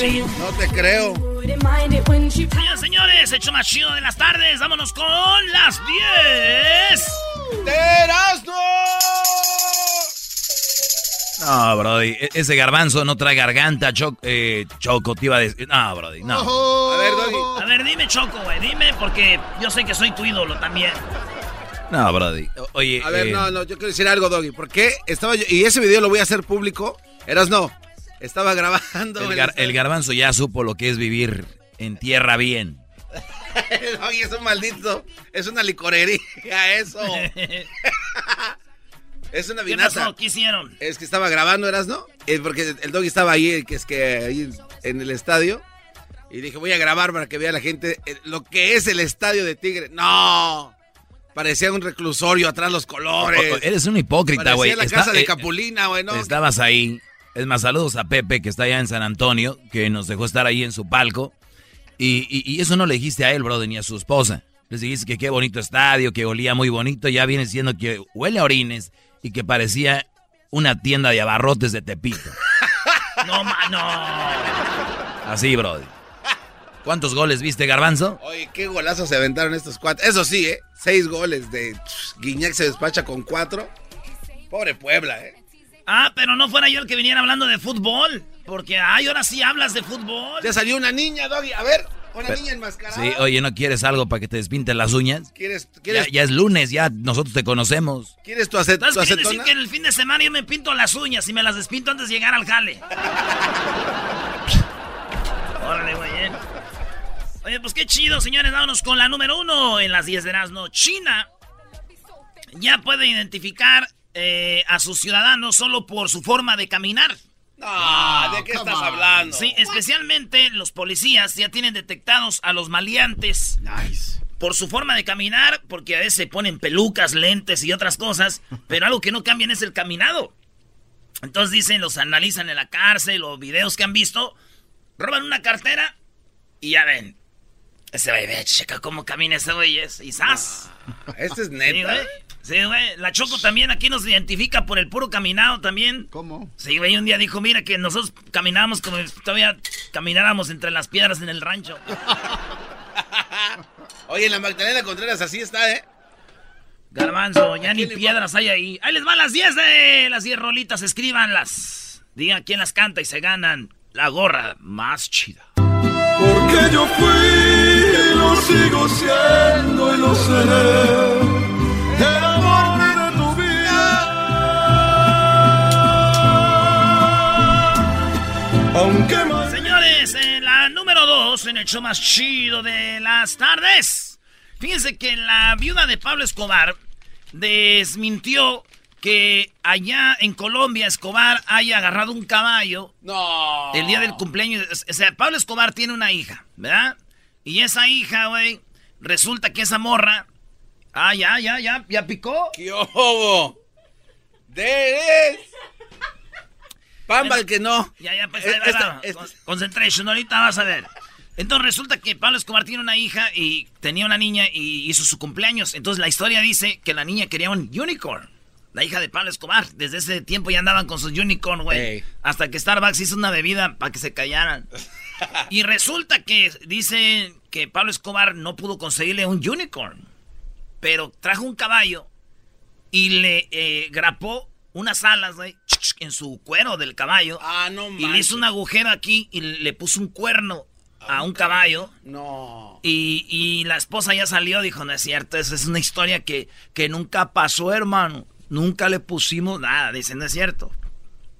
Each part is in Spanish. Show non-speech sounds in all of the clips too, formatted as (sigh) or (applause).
No te creo. Señores, señores, hecho más chido de las tardes. Vámonos con las 10. ¡De No, Brody, e-, ese garbanzo no trae garganta, eh, Choco, te iba a decir. No, Brody, no. a ver, Doggy. A ver, dime, Choco, güey, dime, porque yo sé que soy tu ídolo también. No, Brody. Oye. A ver, eh, no, no, yo quiero decir algo, Doggy. ¿Por qué estaba yo.? Y ese video lo voy a hacer público. Eras no. Estaba grabando. El, garbanzo ya supo lo que es vivir en tierra bien. (laughs) Oye, es un maldito. Es una licorería, eso. (laughs) es una vinaza. ¿Qué hicieron? Es que estaba grabando, ¿eras no? Es porque el doggy estaba ahí, que es que ahí en el estadio. Y dije, voy a grabar para que vea la gente eh, lo que es el estadio de Tigre. ¡No! Parecía un reclusorio atrás los colores. eres un hipócrita, güey. Parecía la casa de eh, Capulina, güey, ¿no? Estabas ahí es más, saludos a Pepe, que está allá en San Antonio, que nos dejó estar ahí en su palco. Y, eso no le dijiste a él, brother, ni a su esposa. Les dijiste que qué bonito estadio, que olía muy bonito. Ya viene siendo que huele a orines y que parecía una tienda de abarrotes de Tepito. (laughs) no, mano. Así, brother. ¿Cuántos goles viste, Garbanzo? Oye, qué golazo se aventaron estos cuatro. Eso sí, ¿eh? Seis goles de Guiñac se despacha con cuatro. Pobre Puebla, ¿eh? Ah, pero no fuera yo el que viniera hablando de fútbol. Porque, ay, ahora sí hablas de fútbol. Ya salió una niña, Doggy. A ver, una niña enmascarada. Sí, oye, ¿no quieres algo para que te despinten las uñas? ¿Quieres? quieres... Ya, es lunes, ya nosotros te conocemos. ¿Quieres tu, acet ¿Estás tu decir que en el fin de semana yo me pinto las uñas y me las despinto antes de llegar al jale? (laughs) Órale, güey. Eh. Oye, pues qué chido, señores. Vámonos con la número uno en las 10 de Erasmo. China ya puede identificar eh, a sus ciudadanos solo por su forma de caminar. No, ¿de qué estás hablando? Sí, especialmente los policías ya tienen detectados a los maleantes. Nice. Por su forma de caminar, porque a veces se ponen pelucas, lentes y otras cosas, (laughs) pero algo que no cambian es el caminado. Entonces dicen, los analizan en la cárcel, los videos que han visto, roban una cartera y ya ven. Ese bebé, checa cómo camina ese güey, y ¡zas! este es neta. Sí, güey. La Choco también aquí nos identifica por el puro caminado también. ¿Cómo? Sí, güey. Un día dijo, mira, que nosotros caminábamos como si todavía camináramos entre las piedras en el rancho. (laughs) Oye, en la Magdalena Contreras así está, ¿eh? Garbanzo, ya ni piedras hay ahí. Ahí les van las 10 de las 10 rolitas, escríbanlas. Digan quién las canta y se ganan la gorra más chida. Porque yo fui, lo sigo siendo y lo seré Aunque Señores, en la número 2, en el show más chido de las tardes. Fíjense que la viuda de Pablo Escobar desmintió que allá en Colombia Escobar haya agarrado un caballo. No. El día del cumpleaños. O sea, Pablo Escobar tiene una hija, ¿verdad? Y esa hija, güey, resulta que esa morra. Ah, ya, ya, ya, ya picó. ¡Qué obo! ¡De Pamba el que no. Ya, ya, pues, ahí va, Concentration, ahorita vas a ver. Entonces resulta que Pablo Escobar tiene una hija y tenía una niña y hizo su cumpleaños. Entonces la historia dice que la niña quería un unicorn. La hija de Pablo Escobar. Desde ese tiempo ya andaban con sus unicorn, güey. Hasta que Starbucks hizo una bebida para que se callaran. (laughs) y resulta que dice que Pablo Escobar no pudo conseguirle un unicorn. Pero trajo un caballo y le eh, grapó unas alas, güey, en su cuero del caballo. Ah, no Y le hizo un agujero aquí y le puso un cuerno a un caballo. No. Y, y, la esposa ya salió, dijo, no es cierto, esa es una historia que, que nunca pasó, hermano. Nunca le pusimos nada, dicen, no es cierto.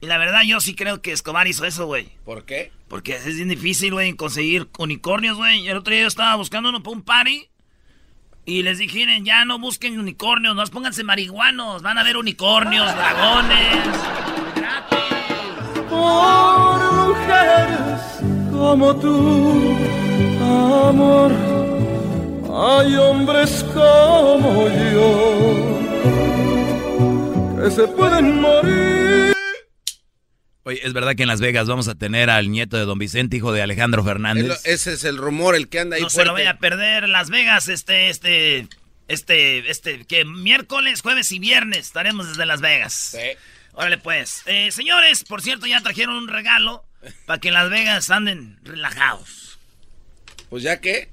Y la verdad yo sí creo que Escobar hizo eso, güey. ¿Por qué? Porque es bien difícil, güey, conseguir unicornios, güey. El otro día yo estaba buscando uno para un party. Y les dijeron, ya no busquen unicornios, no pónganse marihuanos. Van a ver unicornios, dragones. Por mujeres como tú, amor, hay hombres como yo que se pueden morir. Oye, es verdad que en Las Vegas vamos a tener al nieto de Don Vicente, hijo de Alejandro Fernández. ese es el rumor, el que anda ahí. No se lo voy a perder. Las Vegas, este, este, este, este, que miércoles, jueves y viernes estaremos desde Las Vegas. Sí. Órale, pues. Eh, señores, por cierto, ya trajeron un regalo para que en Las Vegas anden relajados. Pues ya que.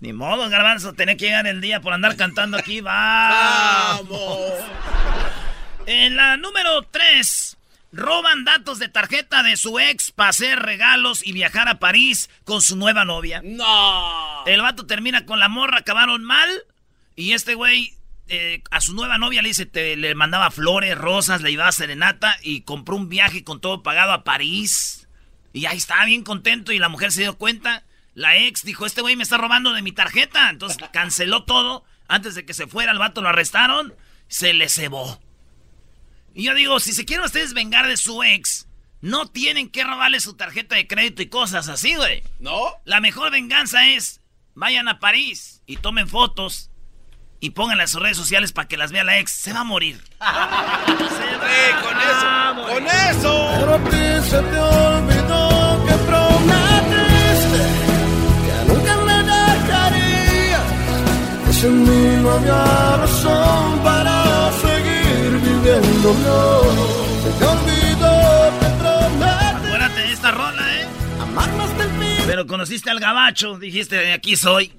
Ni modo, Garbanzo, tener que llegar el día por andar cantando aquí. (laughs) ¡Vamos! En la número 3, roban datos de tarjeta de su ex para hacer regalos y viajar a París con su nueva novia. ¡No! El vato termina con la morra, acabaron mal. Y este güey eh, a su nueva novia le dice, te, le mandaba flores, rosas, le iba a serenata y compró un viaje con todo pagado a París. Y ahí estaba bien contento y la mujer se dio cuenta. La ex dijo, este güey me está robando de mi tarjeta. Entonces canceló todo. Antes de que se fuera, el vato lo arrestaron. Se le cebó. Y yo digo, si se quieren ustedes vengar de su ex, no tienen que robarle su tarjeta de crédito y cosas así, güey. ¿No? La mejor venganza es, vayan a París y tomen fotos y pónganlas en sus redes sociales para que las vea la ex. Se va a morir. (laughs) se va con eso, con eso. Pero a ti se te olvidó que prometiste que nunca me dejarías. Que sin mí no había razón para se te olvidó que prometiste. Acuérdate de esta rola, ¿eh? Amarnos. Pero conociste al gabacho, dijiste, aquí soy.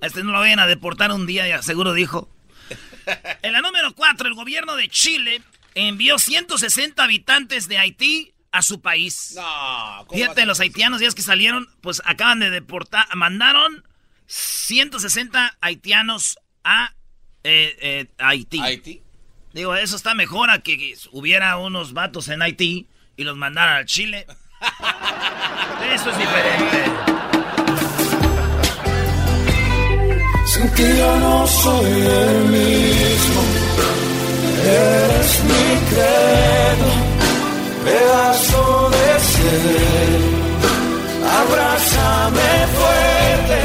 Este no lo vayan a deportar un día, ya seguro dijo. (laughs) En la número 4, el gobierno de Chile envió 160 habitantes de Haití a su país. No, Fíjate, los haitianos, días que salieron, pues acaban de deportar, mandaron 160 haitianos a eh, eh, Haití. Haití. Digo, eso está mejor a que hubiera unos vatos en Haití y los mandaran al Chile. eso es diferente. Sin ti yo no soy el mismo. Eres mi credo, pedazo de cielo. Abrázame fuerte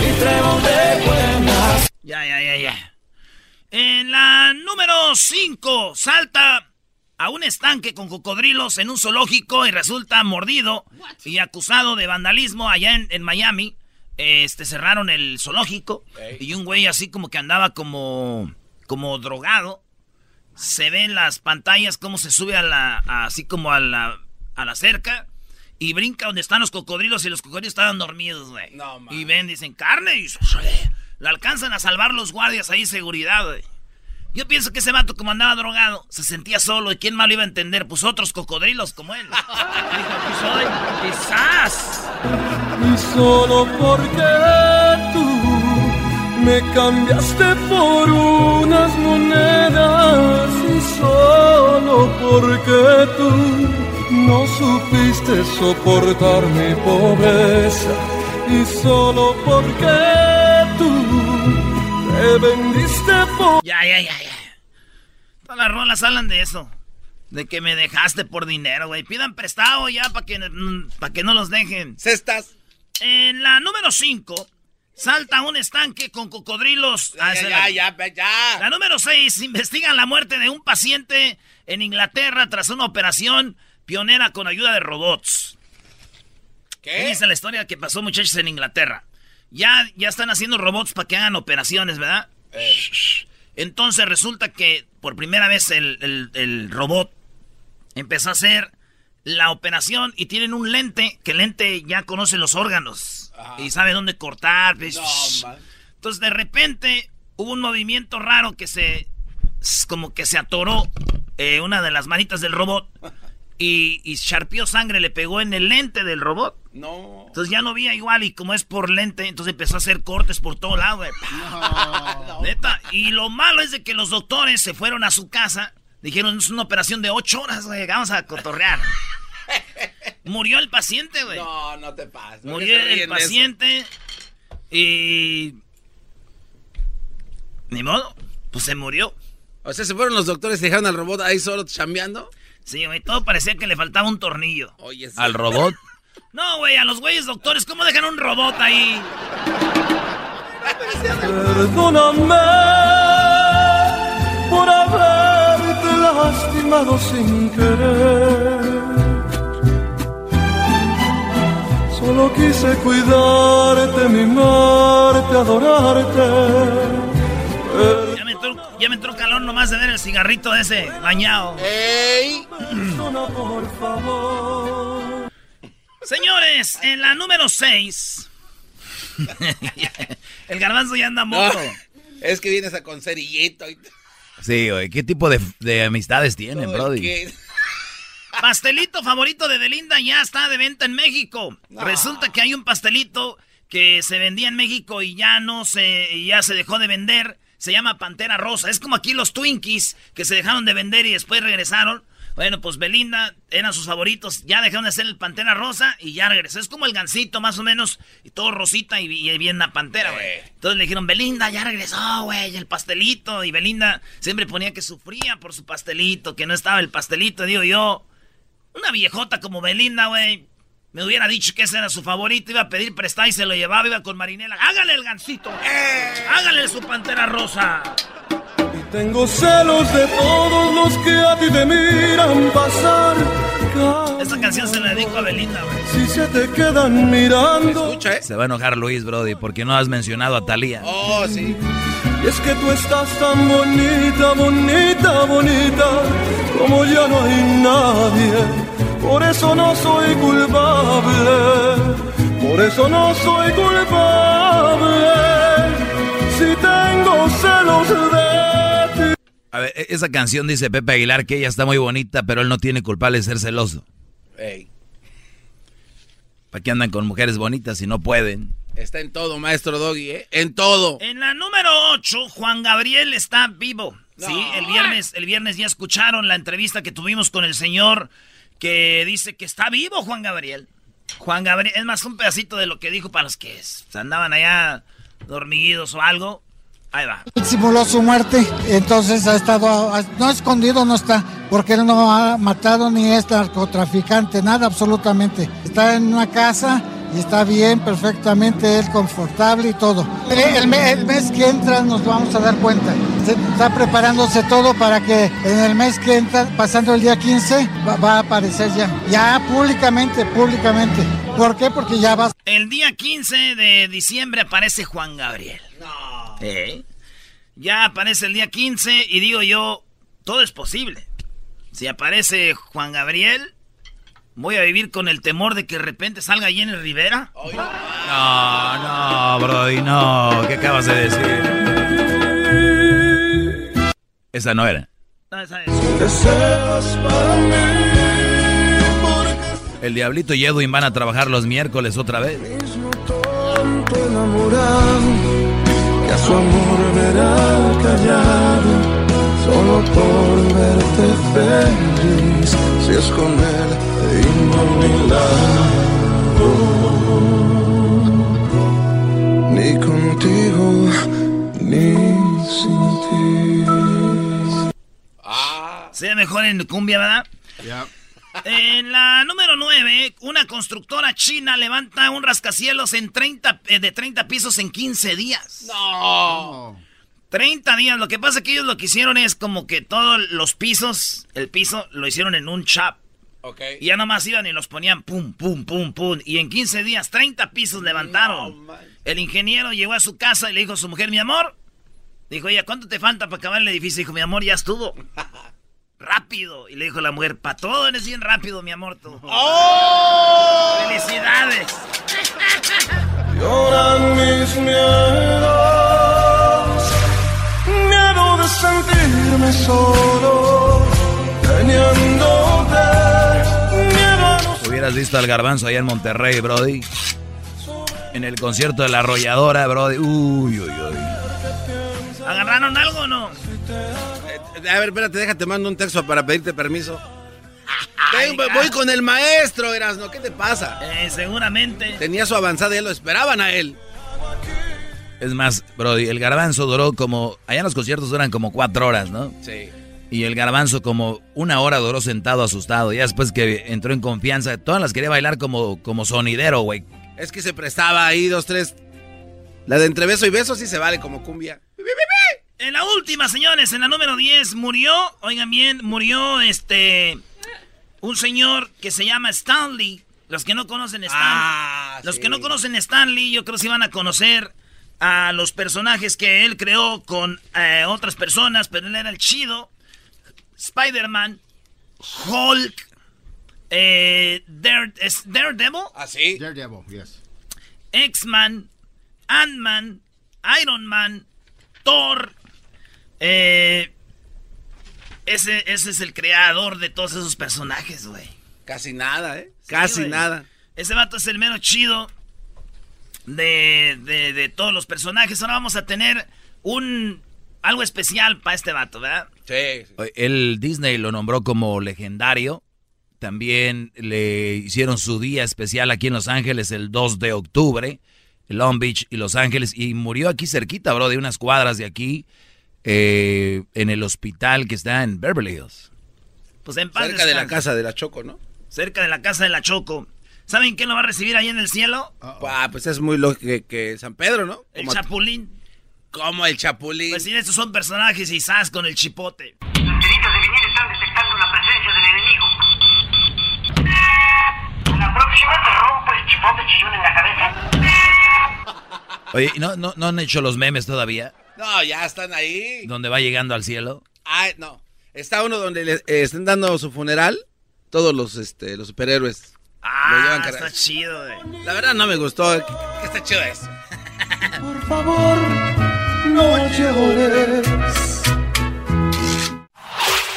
y trébol de buenas. Ya, ya, ya, ya. En la número 5, salta a un estanque con cocodrilos en un zoológico y resulta mordido y acusado de vandalismo allá en, en Miami. Este, cerraron el zoológico y un güey así como que andaba como, como drogado. Se ve en las pantallas cómo se sube a la, a- así como a la, a la cerca y brinca donde están los cocodrilos y los cocodrilos estaban dormidos, güey. No, y ven, dicen, carne y la alcanzan a salvar los guardias ahí, seguridad, güey. Yo pienso que ese vato, como andaba drogado, se sentía solo. ¿Y quién más lo iba a entender? Pues otros cocodrilos como él. (laughs) Dijo, aquí soy. Quizás. Y solo porque tú me cambiaste por unas monedas. Y solo porque tú no supiste soportar mi pobreza. Y solo porque vendiste por... Ya, ya, ya, ya. Todas las rolas hablan de eso. De que me dejaste por dinero, güey. Pidan prestado ya para que, mm, que no los dejen. Cestas. En la número 5, salta un estanque con cocodrilos. Ya, ya, ya, ya, La número 6, investigan la muerte de un paciente en Inglaterra tras una operación pionera con ayuda de robots. ¿Qué? Dice la historia que pasó, muchachos, en Inglaterra. Ya, ya están haciendo robots para que hagan operaciones, ¿verdad? Eh. Entonces resulta que por primera vez el, robot empezó a hacer la operación y tienen un lente, que el lente ya conoce los órganos y sabe dónde cortar. Pues, entonces de repente hubo un movimiento raro que se, como que se atoró eh, una de las manitas del robot y, y charpió sangre, le pegó en el lente del robot. No. Entonces ya no veía igual y como es por lente, entonces empezó a hacer cortes por todo lado, güey. (laughs) Neta. Y lo malo es de que los doctores se fueron a su casa. Dijeron, es una operación de ocho horas, güey. Vamos a cotorrear. (laughs) Murió el paciente, güey. No, no te pases. Murió el paciente y... Ni modo, pues se murió. O sea, se fueron los doctores y dejaron al robot ahí solo chambeando. Sí, güey, todo parecía que le faltaba un tornillo. Oye, ¿Al robot? (laughs) No, güey, a los güeyes doctores, ¿cómo dejan un robot ahí? Perdóname por haberte lastimado sin querer. Solo quise cuidarte, mimarte, adorarte. Ya me, entró, ya me entró calor nomás de ver el cigarrito ese bañado. ¡Ey! por (clears throat) favor. Señores, en la número 6. (laughs) el garbanzo ya anda moto. es que vienes a con cerillito. Sí, güey. ¿Qué tipo de, amistades tienen, Brody? Pastelito favorito de Belinda ya está de venta en México. Resulta que hay un pastelito que se vendía en México y ya no se, ya se dejó de vender. Se llama Pantera Rosa. Es como aquí los Twinkies que se dejaron de vender y después regresaron. Bueno, pues Belinda eran sus favoritos. Ya dejaron de hacer el Pantera Rosa y ya regresó. Es como el gancito, más o menos. Y todo rosita y, y bien la pantera, güey. Entonces le dijeron, Belinda, ya regresó, güey, el pastelito. Y Belinda siempre ponía que sufría por su pastelito, que no estaba el pastelito. Digo yo, una viejota como Belinda, güey. Me hubiera dicho que ese era su favorito, iba a pedir prestar y se lo llevaba, iba con Marinela. Hágale el gancito. ¡Eh! Hágale su pantera rosa. Tengo celos de todos los que a ti te miran pasar. Esta canción se la dedico a Belinda, güey. Si se te quedan mirando. Escucha, ¿eh? Se va a enojar Luis, Brody, porque no has mencionado a Talía. Oh, sí. Y es que tú estás tan bonita, bonita, bonita, como ya no hay nadie. Por eso no soy culpable. Por eso no soy culpable. Si tengo celos de a ver, e-, esa canción dice Pepe Aguilar que ella está muy bonita, pero él no tiene culpable de ser celoso. Ey. ¿Para qué andan con mujeres bonitas si no pueden? Está en todo, maestro Doggy, ¿eh? En todo. En la número 8, Juan Gabriel está vivo. Sí, el viernes, el viernes ya escucharon la entrevista que tuvimos con el señor que dice que está vivo Juan Gabriel. Juan Gabriel, es más un pedacito de lo que dijo para los que andaban allá dormidos o algo. Ahí va. Simuló su muerte, entonces ha estado, no escondido, no está, porque él no ha matado ni es narcotraficante, nada absolutamente. Está en una casa y está bien, perfectamente, él confortable y todo. El, mes que entra nos vamos a dar cuenta. está preparándose todo para que en el mes que entra, pasando el día 15, va, a aparecer ya. Ya públicamente, públicamente. ¿Por qué? Porque ya va. El día 15 de diciembre aparece Juan Gabriel. No. Ya aparece el día 15 y digo yo, todo es posible. Si aparece Juan Gabriel, voy a vivir con el temor de que de repente salga Jenny Rivera. No, no, Brody, no. ¿Qué acabas de decir? Esa no era. El Diablito y Edwin van a trabajar los miércoles otra vez su amor verá callado, solo por verte feliz, si es con él Ni contigo, ni sin ti. mejor en cumbia, ¿verdad? Ya. En la número 9, una constructora china levanta un rascacielos en 30, eh, de 30 pisos en 15 días. No. 30 días. Lo que pasa es que ellos lo que hicieron es como que todos los pisos, el piso, lo hicieron en un chap. Okay. Y ya nomás iban y los ponían pum, pum, pum, pum. Y en 15 días, 30 pisos levantaron. el ingeniero llegó a su casa y le dijo a su mujer, mi amor. Dijo ella, ¿cuánto te falta para acabar el edificio? Dijo, mi amor, ya estuvo. (laughs) rápido. Y le dijo la mujer, para todo eres bien rápido, mi amor. Tú. (laughs) ¡Oh! ¡Felicidades! Lloran mis miedos, miedo de sentirme solo, Hubieras visto al garbanzo allá en Monterrey, Brody. En el concierto de la arrolladora, Brody. Uy, uy, uy. ¿Agarraron algo o no? A ver, espérate, déjate, mando un texto para pedirte permiso. (laughs) voy con el maestro, Erasno. ¿Qué te pasa? Eh, seguramente. Tenía su avanzada y lo esperaban a él. Es más, Brody, el garbanzo duró como. Allá en los conciertos duran como cuatro horas, ¿no? Sí. Y el garbanzo como una hora duró sentado asustado. Ya después que entró en confianza, todas las quería bailar como, como sonidero, güey. Es que se prestaba ahí dos, tres. La de entre beso y beso sí se vale como cumbia. En la última, señores, en la número 10 murió, oigan bien, murió este un señor que se llama Stanley. Los que no conocen Stanley, ah, los que no conocen Stanley, yo creo que sí van a conocer a los personajes que él creó con eh, otras personas, pero él era el chido. Spider-Man, Hulk, eh, Daredevil. Ah, sí. Daredevil, yes. X-Man, Ant-Man, Iron Man, Thor, eh, ese, ese es el creador de todos esos personajes, güey. Casi nada, ¿eh? Casi nada. Ese vato es el menos chido de, de, todos los personajes. Ahora vamos a tener un algo especial para este vato, ¿verdad? Sí, El Disney lo nombró como legendario. También le hicieron su día especial aquí en Los Ángeles el 2 de octubre. Long Beach y Los Ángeles. Y murió aquí cerquita, bro, de unas cuadras de aquí. Eh, en el hospital que está en Beverly Hills. Pues en Cerca de la casa de la Choco, ¿no? Cerca de la casa de la Choco. ¿Saben quién lo va a recibir ahí en el cielo? Ah, pues es muy lógico que, San Pedro, ¿no? El Chapulín. ¿Cómo el Chapulín? Pues sí, estos son personajes y sas con el chipote. Los de vinil están detectando la presencia del enemigo. La próxima te rompo el chipote chillón en la cabeza. Oye, ¿no, no, ¿no han hecho los memes todavía? No, ya están ahí. ¿Dónde va llegando al cielo? Ah, no. Está uno donde le eh, están dando su funeral. Todos los, este, los superhéroes. Ah, está chido, güey. La verdad no me gustó. ¿Qué, está chido eso? Por favor, no llores.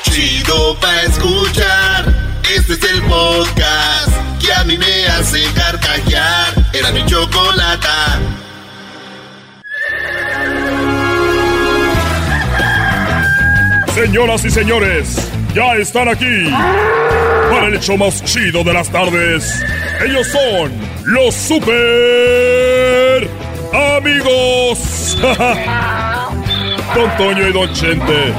Chido pa' escuchar. Este es el podcast que a mí me hace carcajear. Era mi chocolata. Señoras y señores, ya están aquí para el hecho más chido de las tardes. Ellos son los super amigos. (laughs) Don Toño y Don Chente.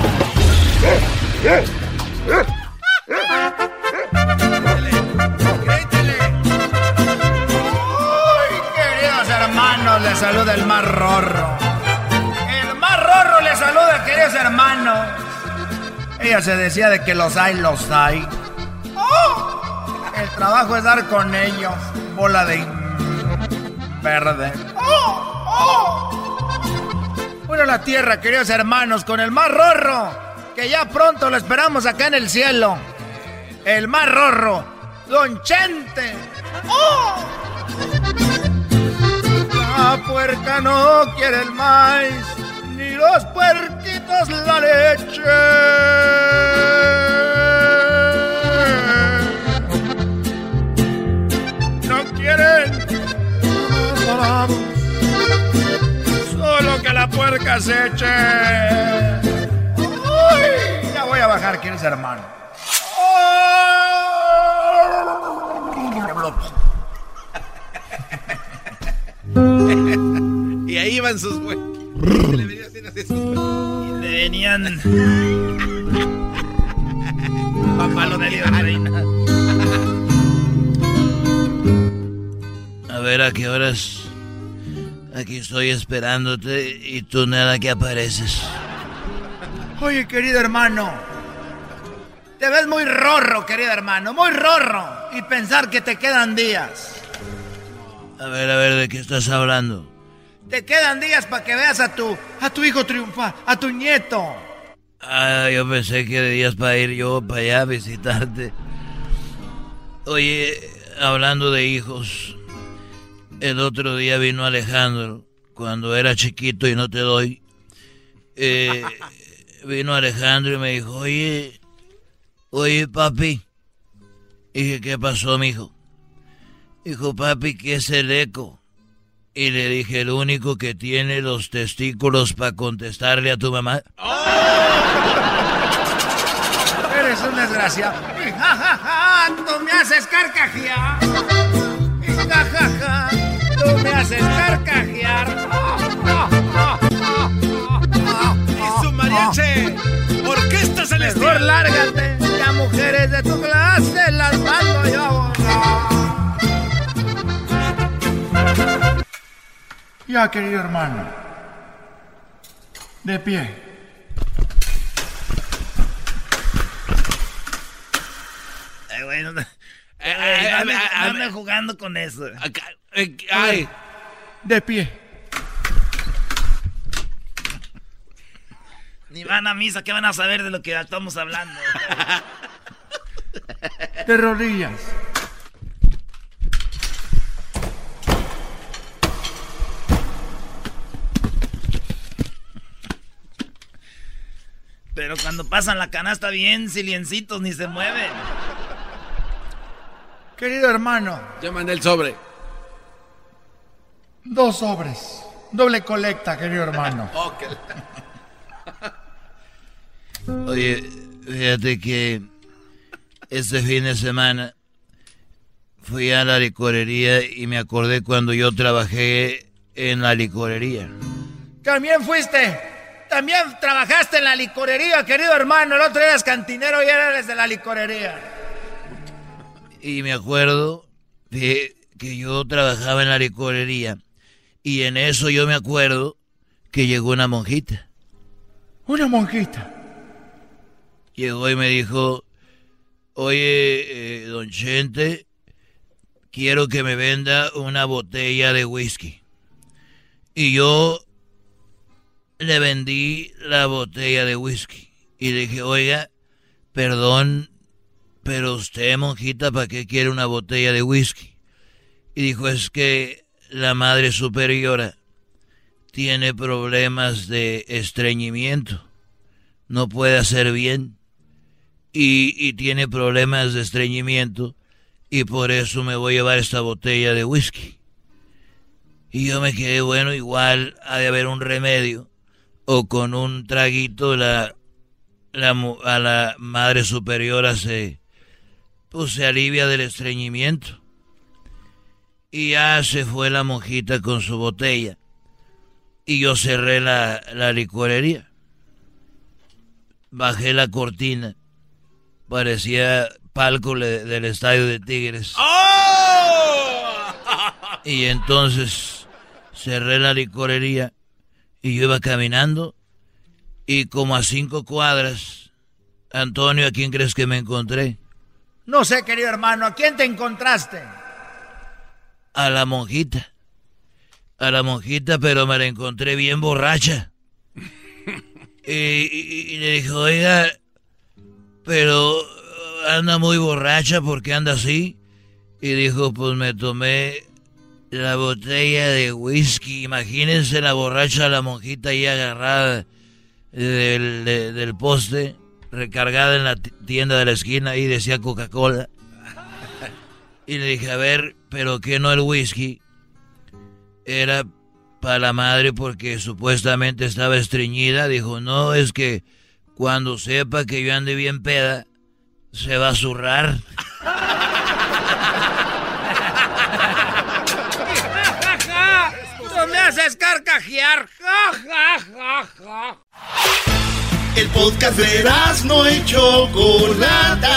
queridos hermanos, les saluda el más rorro. El más rorro les saluda, queridos hermanos. Ella se decía de que los hay, los hay. ¡Oh! El trabajo es dar con ellos. Bola de verde. Bueno, la tierra, queridos hermanos, con el más rorro, que ya pronto lo esperamos acá en el cielo. El más rorro, Don Chente. ¡Oh! La puerca no quiere el maíz ni los puerquitos la leche. No quieren que la puerca se eche. Uy, ya voy a bajar, ¿quieres hermano? y ahí van sus güeyes. Y le venían. A ver, ¿a qué horas? Aquí estoy esperándote y tú nada que apareces. Oye, querido hermano. Te ves muy rorro, querido hermano, muy rorro. Y pensar que te quedan días. A ver, a ver, ¿de qué estás hablando? Te quedan días para que veas a tu, a tu hijo triunfar, a tu nieto. Ah, yo pensé que de días para ir yo para allá a visitarte. Oye, hablando de hijos, el otro día vino Alejandro, cuando era chiquito y no te doy. Eh, (laughs) vino Alejandro y me dijo, oye, oye papi. dije, ¿qué pasó, mijo? Dijo, papi, ¿qué es el eco? Y le dije, el único que tiene los testículos para contestarle a tu mamá. (laughs) Eres un desgraciado. (laughs) Ja, ja, ja, tú me haces carcajear. Ja, ja, ja, tú me haces carcajear. ¡Y su mariachi! ¡Orquesta celestial! Mejor lárgate, ya mujeres de tu clase las mando yo a volar. Ya, querido hermano. De pie. Ay, güey, no, Ay, no ande- no ande jugando con eso. Ay, De pie. Ni van a misa, ¿qué van a saber de lo que estamos hablando? De rodillas. Pero cuando pasan la canasta bien siliencitos, ni se mueven. Querido hermano, ya mandé el sobre. Dos sobres. Doble colecta, querido hermano. (laughs) Oye, fíjate que este fin de semana fui a la licorería y me acordé cuando yo trabajé en la licorería. También fuiste. También trabajaste en la licorería, querido hermano. El otro eras cantinero y eres de la licorería. Y me acuerdo que yo trabajaba en la licorería y en eso yo me acuerdo que llegó una monjita. Una monjita. Llegó y me dijo, oye, eh, don Chente, quiero que me venda una botella de whisky. Y yo le vendí la botella de whisky. Y le dije, oiga, perdón, pero usted, monjita, ¿para qué quiere una botella de whisky? Y dijo, es que la madre superiora tiene problemas de estreñimiento. No puede hacer bien. Y, y tiene problemas de estreñimiento. Y por eso me voy a llevar esta botella de whisky. Y yo me quedé, bueno, igual ha de haber un remedio. O con un traguito la, la a la madre superiora se, pues se alivia del estreñimiento. Y ya se fue la monjita con su botella. Y yo cerré la, la licorería. Bajé la cortina. Parecía palco le- del estadio de Tigres. Y entonces cerré la licorería y yo iba caminando y como a cinco cuadras, Antonio, ¿a quién crees que me encontré? No sé, querido hermano, ¿a quién te encontraste? A la monjita. A la monjita, pero me la encontré bien borracha. (laughs) Y, y- y le dijo, oiga, pero anda muy borracha porque anda así. Y dijo, pues me tomé la botella de whisky. Imagínense la borracha, la monjita ahí agarrada del, de- del poste, recargada en la ti- tienda de la esquina y decía Coca-Cola. Y le dije, a ver, pero que no el whisky era para la madre porque supuestamente estaba estreñida. Dijo, no, es que cuando sepa que yo ande bien peda, se va a zurrar. ¡Tú me haces carcajear! ¡Ja, ja, ja, ja! El podcast de no Chocolata.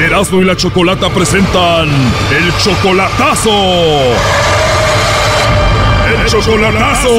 Erasmo y la Chocolata presentan el chocolatazo. ¡El chocolatazo! (laughs)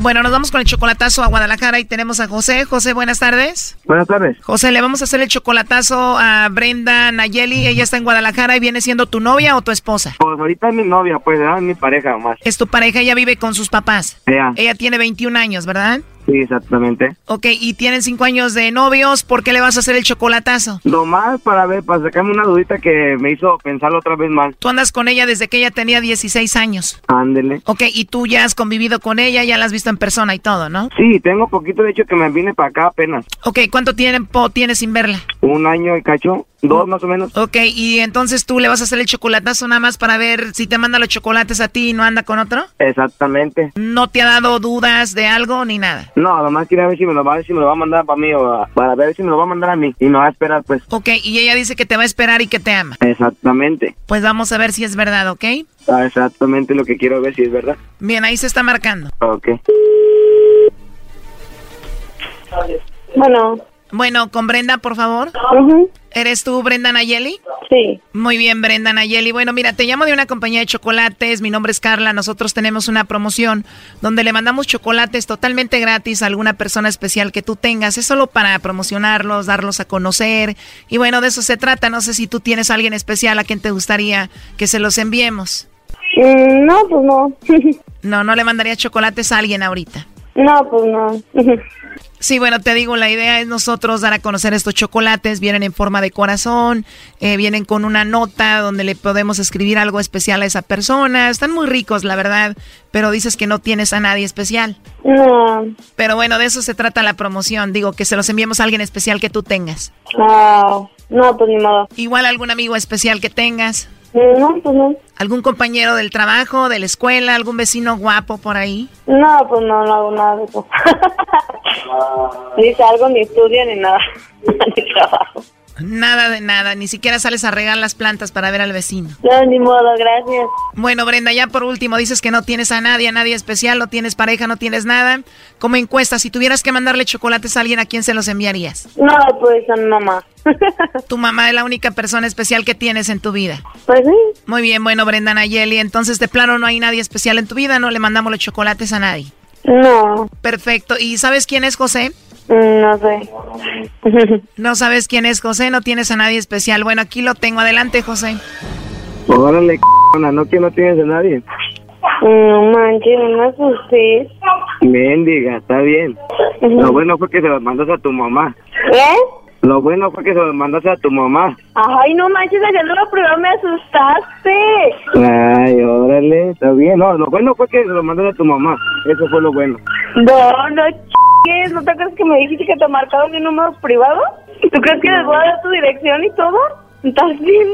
Bueno, nos vamos con el chocolatazo a Guadalajara y tenemos a José. José, buenas tardes. Buenas tardes. José, le vamos a hacer el chocolatazo a Brenda Nayeli. Ella está en Guadalajara y viene siendo tu novia o tu esposa. Pues ahorita es mi novia, pues, es mi pareja más. Es tu pareja, ella vive con sus papás. Ella. Ella tiene 21 años, ¿verdad? Sí, exactamente. Ok, y tienen cinco años de novios, ¿por qué le vas a hacer el chocolatazo? Nomás para ver, para sacarme una dudita que me hizo pensarlo otra vez mal. Tú andas con ella desde que ella tenía 16 años. Ándele. Ok, y tú ya has convivido con ella, ya la has visto en persona y todo, ¿no? Sí, tengo poquito, de hecho, que me vine para acá apenas. Ok, ¿cuánto tiempo tienes sin verla? Un año y cacho. Dos más o menos. Ok, y entonces tú le vas a hacer el chocolatazo nada más para ver si te manda los chocolates a ti y no anda con otro. Exactamente. ¿No te ha dado dudas de algo ni nada? No, nomás quería ver si me lo va, a ver si me lo va a mandar para mí o para ver si me lo va a mandar a mí y no va a esperar pues. Ok, y ella dice que te va a esperar y que te ama. Exactamente. Pues vamos a ver si es verdad, ¿ok? Ah, exactamente lo que quiero ver si es verdad. Bien, ahí se está marcando. Ok. Bueno. Bueno, con Brenda, por favor. ¿Eres tú Brenda Nayeli? Sí. Muy bien, Brenda Nayeli. Bueno, mira, te llamo de una compañía de chocolates. Mi nombre es Carla. Nosotros tenemos una promoción donde le mandamos chocolates totalmente gratis a alguna persona especial que tú tengas. Es solo para promocionarlos, darlos a conocer. Y bueno, de eso se trata. No sé si tú tienes a alguien especial a quien te gustaría que se los enviemos. Mm, no, pues no. (laughs) no, no le mandaría chocolates a alguien ahorita. No, pues no. (laughs) Sí, bueno, te digo, la idea es nosotros dar a conocer estos chocolates. Vienen en forma de corazón, eh, vienen con una nota donde le podemos escribir algo especial a esa persona. Están muy ricos, la verdad, pero dices que no tienes a nadie especial. No. Pero bueno, de eso se trata la promoción. Digo, que se los enviemos a alguien especial que tú tengas. No, no, pues ni modo. Igual algún amigo especial que tengas. No, pues no. ¿Algún compañero del trabajo, de la escuela, algún vecino guapo por ahí? No, pues no, no hago nada de eso. (laughs) ni salgo, ni estudio, ni nada. (laughs) ni trabajo. Nada de nada, ni siquiera sales a regar las plantas para ver al vecino. No, ni modo, gracias. Bueno, Brenda, ya por último dices que no tienes a nadie, a nadie especial, no tienes pareja, no tienes nada. Como encuesta, si tuvieras que mandarle chocolates a alguien, ¿a quién se los enviarías? No, pues a mi mamá. (laughs) tu mamá es la única persona especial que tienes en tu vida. Pues sí. Muy bien, bueno, Brenda Nayeli, entonces de plano no hay nadie especial en tu vida, no le mandamos los chocolates a nadie. No. Perfecto. ¿Y sabes quién es José? Mm, no sé. (laughs) no sabes quién es José, no tienes a nadie especial. Bueno, aquí lo tengo. Adelante, José. Órale, c***, no que no tienes a nadie. No manches, no me asustes. Mendiga, está bien. Lo bueno fue que se los mandas a tu mamá. ¿Eh? Lo bueno fue que se los mandaste a tu mamá. Ay, no manches, haciéndolo primero me asustaste. Ay, órale, está bien. No, lo bueno fue que se los mandaste a tu mamá. Eso fue lo bueno. No, no, ch... ¿No te acuerdas que me dijiste que te marcaron mi número privado? ¿Tú crees que les voy a dar tu dirección y todo? Estás bien,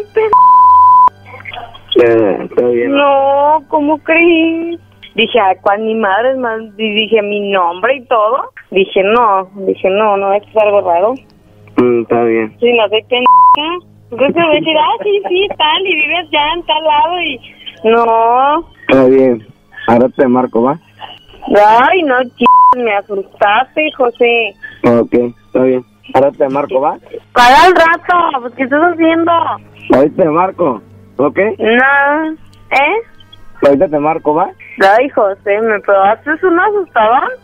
Eh, está bien. No, ¿cómo crees? Dije, ay, ¿cuál mi madre es más? Y dije, mi nombre y todo. Dije, no, dije, no, no, esto es algo raro. Mm, está bien. Sí, no sé qué ¿Tú crees que me voy a decir, ah, sí, sí, tal, y vives ya en tal lado y... No. Está bien. Ahora te marco, ¿va? Ay, no, ch... me asustaste, José. Ok, está bien. Ahora te marco, ¿va? Para el rato, pues, ¿qué estás haciendo? Ahorita te marco, ¿ok? No, ¿eh? Ahorita te marco, ¿va? Ay, José, ¿me probaste un asustador?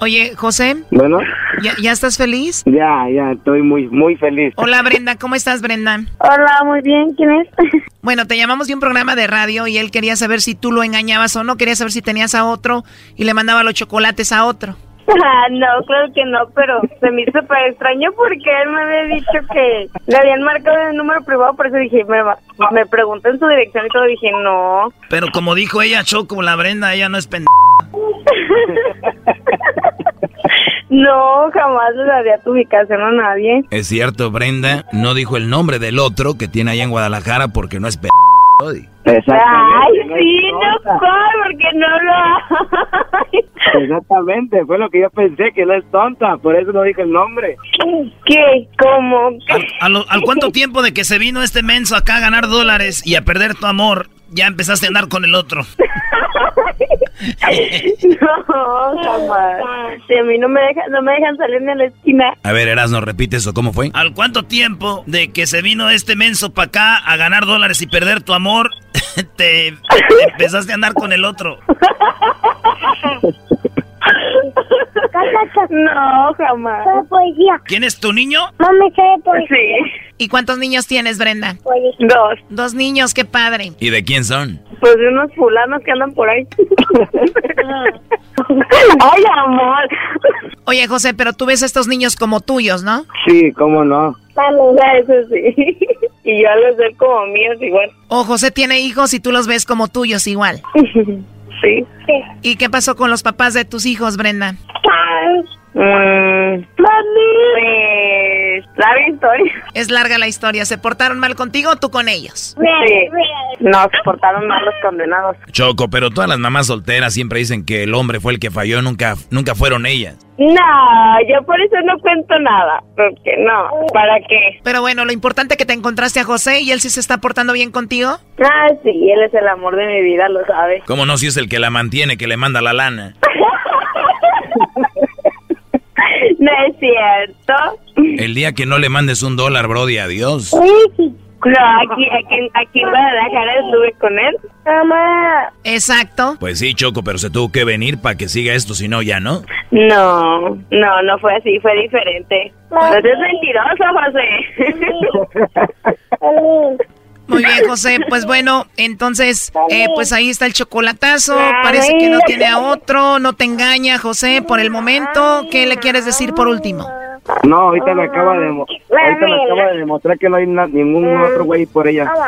Oye, José. Bueno. ¿Ya, ¿Ya estás feliz? Ya, ya, estoy muy, muy feliz. Hola, Brenda. ¿Cómo estás, Brenda? Hola, muy bien. ¿Quién es? (laughs) Bueno, te llamamos de un programa de radio y él quería saber si tú lo engañabas o no. Quería saber si tenías a otro y le mandaba los chocolates a otro. Ah, no, creo que no, pero se me hizo súper extraño porque él me había dicho que le habían marcado el número privado, por eso dije, me, me preguntó en su dirección y todo, dije, no. Pero como dijo ella, Choco, la Brenda, ella no es pendeja. No, jamás le daría tu ubicación a nadie. Es cierto, Brenda, no dijo el nombre del otro que tiene allá en Guadalajara porque no es p... Ay, sí, no soy, porque no lo hay. Exactamente, fue lo que yo pensé, que no es tonta, por eso no dije el nombre. ¿Qué? ¿Cómo? ¿Al, a lo- al cuánto tiempo de que se vino este menso acá a ganar dólares y a perder tu amor, ya empezaste a andar con el otro? (laughs) No, jamás. Si a mí no me dejan, no me dejan salir ni a la esquina. A ver, Erasno, repite eso, ¿cómo fue? ¿Al cuánto tiempo de que se vino este menso para acá a ganar dólares y perder tu amor, (laughs) te, te empezaste a andar con el otro? (laughs) No, jamás. ¿Quién es tu niño? Mami, Sí. ¿Y cuántos niños tienes, Brenda? Dos. Dos niños, qué padre. ¿Y de quién son? Pues de unos fulanos que andan por ahí. (laughs) Ay, amor. Oye, José, pero tú ves a estos niños como tuyos, ¿no? Sí, cómo no. Eso sí. Y yo los veo como míos igual. O José tiene hijos y tú los ves como tuyos igual. (laughs) Sí. ¿Y qué pasó con los papás de tus hijos, Brenda? Mm, Pues, larga historia. Es larga la historia. ¿Se portaron mal contigo o tú con ellos? Sí. No, se portaron mal los condenados. Choco, pero todas las mamás solteras siempre dicen que el hombre fue el que falló, nunca, nunca fueron ellas. No, yo por eso no cuento nada. Porque no, ¿para qué? Pero bueno, lo importante es que te encontraste a José y él sí se está portando bien contigo. Ah, sí, él es el amor de mi vida, lo sabe. ¿Cómo no si es el que la mantiene, que le manda la lana? (laughs) No es cierto. El día que no le mandes un dólar, Brody, adiós. No, aquí, aquí, aquí en Guadalajara estuve con él. Mamá. Exacto. Pues sí, Choco, pero se tuvo que venir para que siga esto, si no, ya no. No, no, no fue así, fue diferente. No seas mentiroso, José. (laughs) (laughs) Muy bien, José. Pues bueno, entonces, eh, pues ahí está el chocolatazo. Parece que no tiene a otro. No te engaña, José, por el momento. ¿Qué le quieres decir por último? No, ahorita me acaba de, demo- ahorita me acaba de demostrar que no hay na- ningún otro güey por ella. (laughs)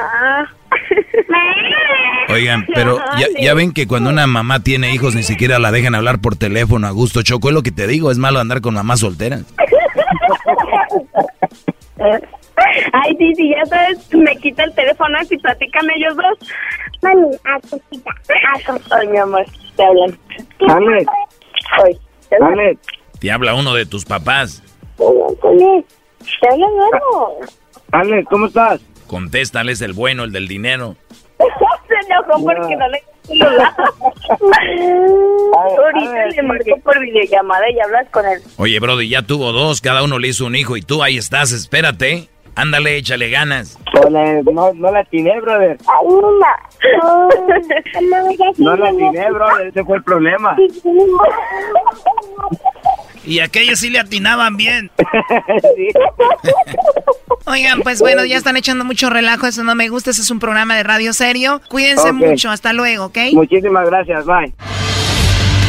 Oigan, pero ya, ya ven que cuando una mamá tiene hijos ni siquiera la dejan hablar por teléfono a gusto. Choco, es lo que te digo, es malo andar con mamás solteras. (laughs) Ay, sí, sí, ya sabes, me quita el teléfono y platican ellos dos. Mami, acostita, acostita. Ay, mi amor, te hablan. Alex, Ay, te hablan. Alex, Te habla uno de tus papás. Te hablan luego. Alex, ¿cómo estás? Contéstale, es el bueno, el del dinero. (laughs) Se enojó porque no le. (laughs) Ahorita le marco por videollamada y hablas con él. Oye, Brody, ya tuvo dos, cada uno le hizo un hijo y tú ahí estás, espérate. Ándale, échale ganas. No, no la atiné, brother. (laughs) No la atiné, brother, ese fue el problema. Y aquellos sí le atinaban bien. (laughs) Oigan, pues bueno, ya están echando mucho relajo. Eso no me gusta. Ese es un programa de radio serio. Cuídense mucho. Hasta luego, ¿ok? Muchísimas gracias, bye.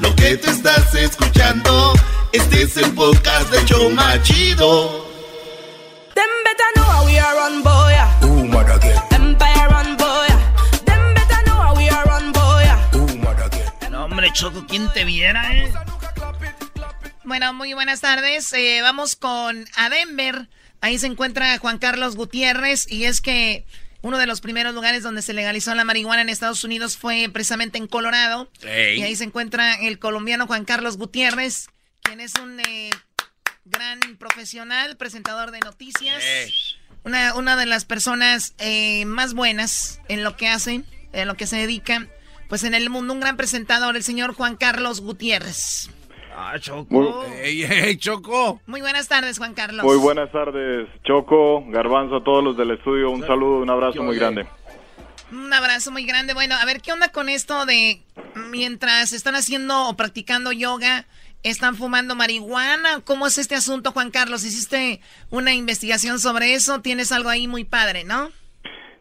Lo que te estás escuchando, este es el podcast de Choma Chido. Them better know how we are run, boy. Empire run, boy. Them better know how we are run, boy. No, hombre, Choco, ¿quién te viera, eh? Bueno, muy buenas tardes. Eh, vamos con a Denver. Ahí se encuentra Juan Carlos Gutiérrez y es que uno de los primeros lugares donde se legalizó la marihuana en Estados Unidos fue precisamente en Colorado. Y ahí se encuentra el colombiano Juan Carlos Gutiérrez, quien es un eh, gran profesional, presentador de noticias. Una, una de las personas eh, más buenas en lo que hace, en lo que se dedica, pues en el mundo, un gran presentador, el señor Juan Carlos Gutiérrez. Ah, Choco. Muy- ¡Ey, ey, Choco! Muy buenas tardes, Juan Carlos. Muy buenas tardes, Choco, Garbanzo, a todos los del estudio. Un saludo, un abrazo muy grande. Un abrazo muy grande. Bueno, a ver, ¿qué onda con esto de mientras están haciendo o practicando yoga, están fumando marihuana. ¿Cómo es este asunto, Juan Carlos? ¿Hiciste una investigación sobre eso? Tienes algo ahí muy padre, ¿no?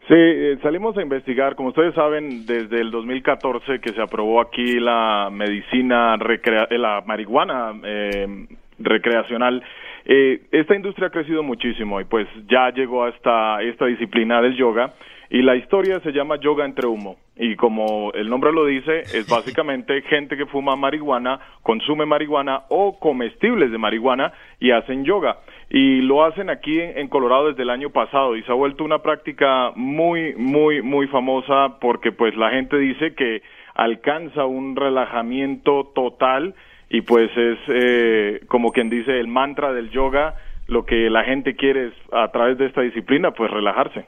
Sí, eh, salimos a investigar, como ustedes saben, desde el 2014 que se aprobó aquí la medicina, recrea eh, la marihuana eh, recreacional. esta industria ha crecido muchísimo y pues ya llegó hasta esta disciplina del yoga y la historia se llama Yoga entre humo. Y como el nombre lo dice, es básicamente gente que fuma marihuana, consume marihuana o comestibles de marihuana y hacen yoga. Y lo hacen aquí en, Colorado desde el año pasado y se ha vuelto una práctica muy, muy, muy famosa porque pues la gente dice que alcanza un relajamiento total y pues es eh, como quien dice el mantra del yoga, lo que la gente quiere es a través de esta disciplina pues relajarse.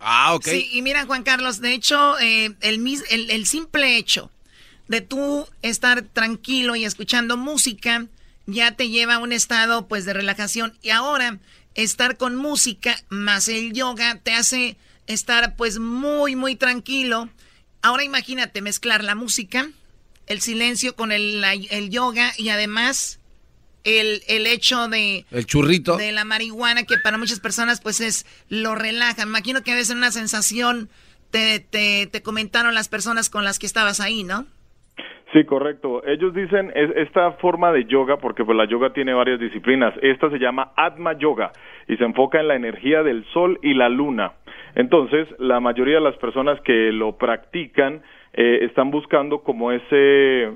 Ah, ok. Sí, y mira, Juan Carlos, de hecho, eh, el, el, el simple hecho de tú estar tranquilo y escuchando música ya te lleva a un estado pues de relajación y ahora estar con música más el yoga te hace estar pues muy muy tranquilo. Ahora imagínate mezclar la música, el silencio con el, el yoga y además el, el hecho de... El churrito. De la marihuana, que para muchas personas pues es lo relaja. Me imagino que a veces una sensación te, te, te comentaron las personas con las que estabas ahí, ¿no? Sí, correcto. Ellos dicen es, esta forma de yoga, porque pues la yoga tiene varias disciplinas. Esta se llama Atma Yoga y se enfoca en la energía del sol y la luna. Entonces, la mayoría de las personas que lo practican eh, están buscando como ese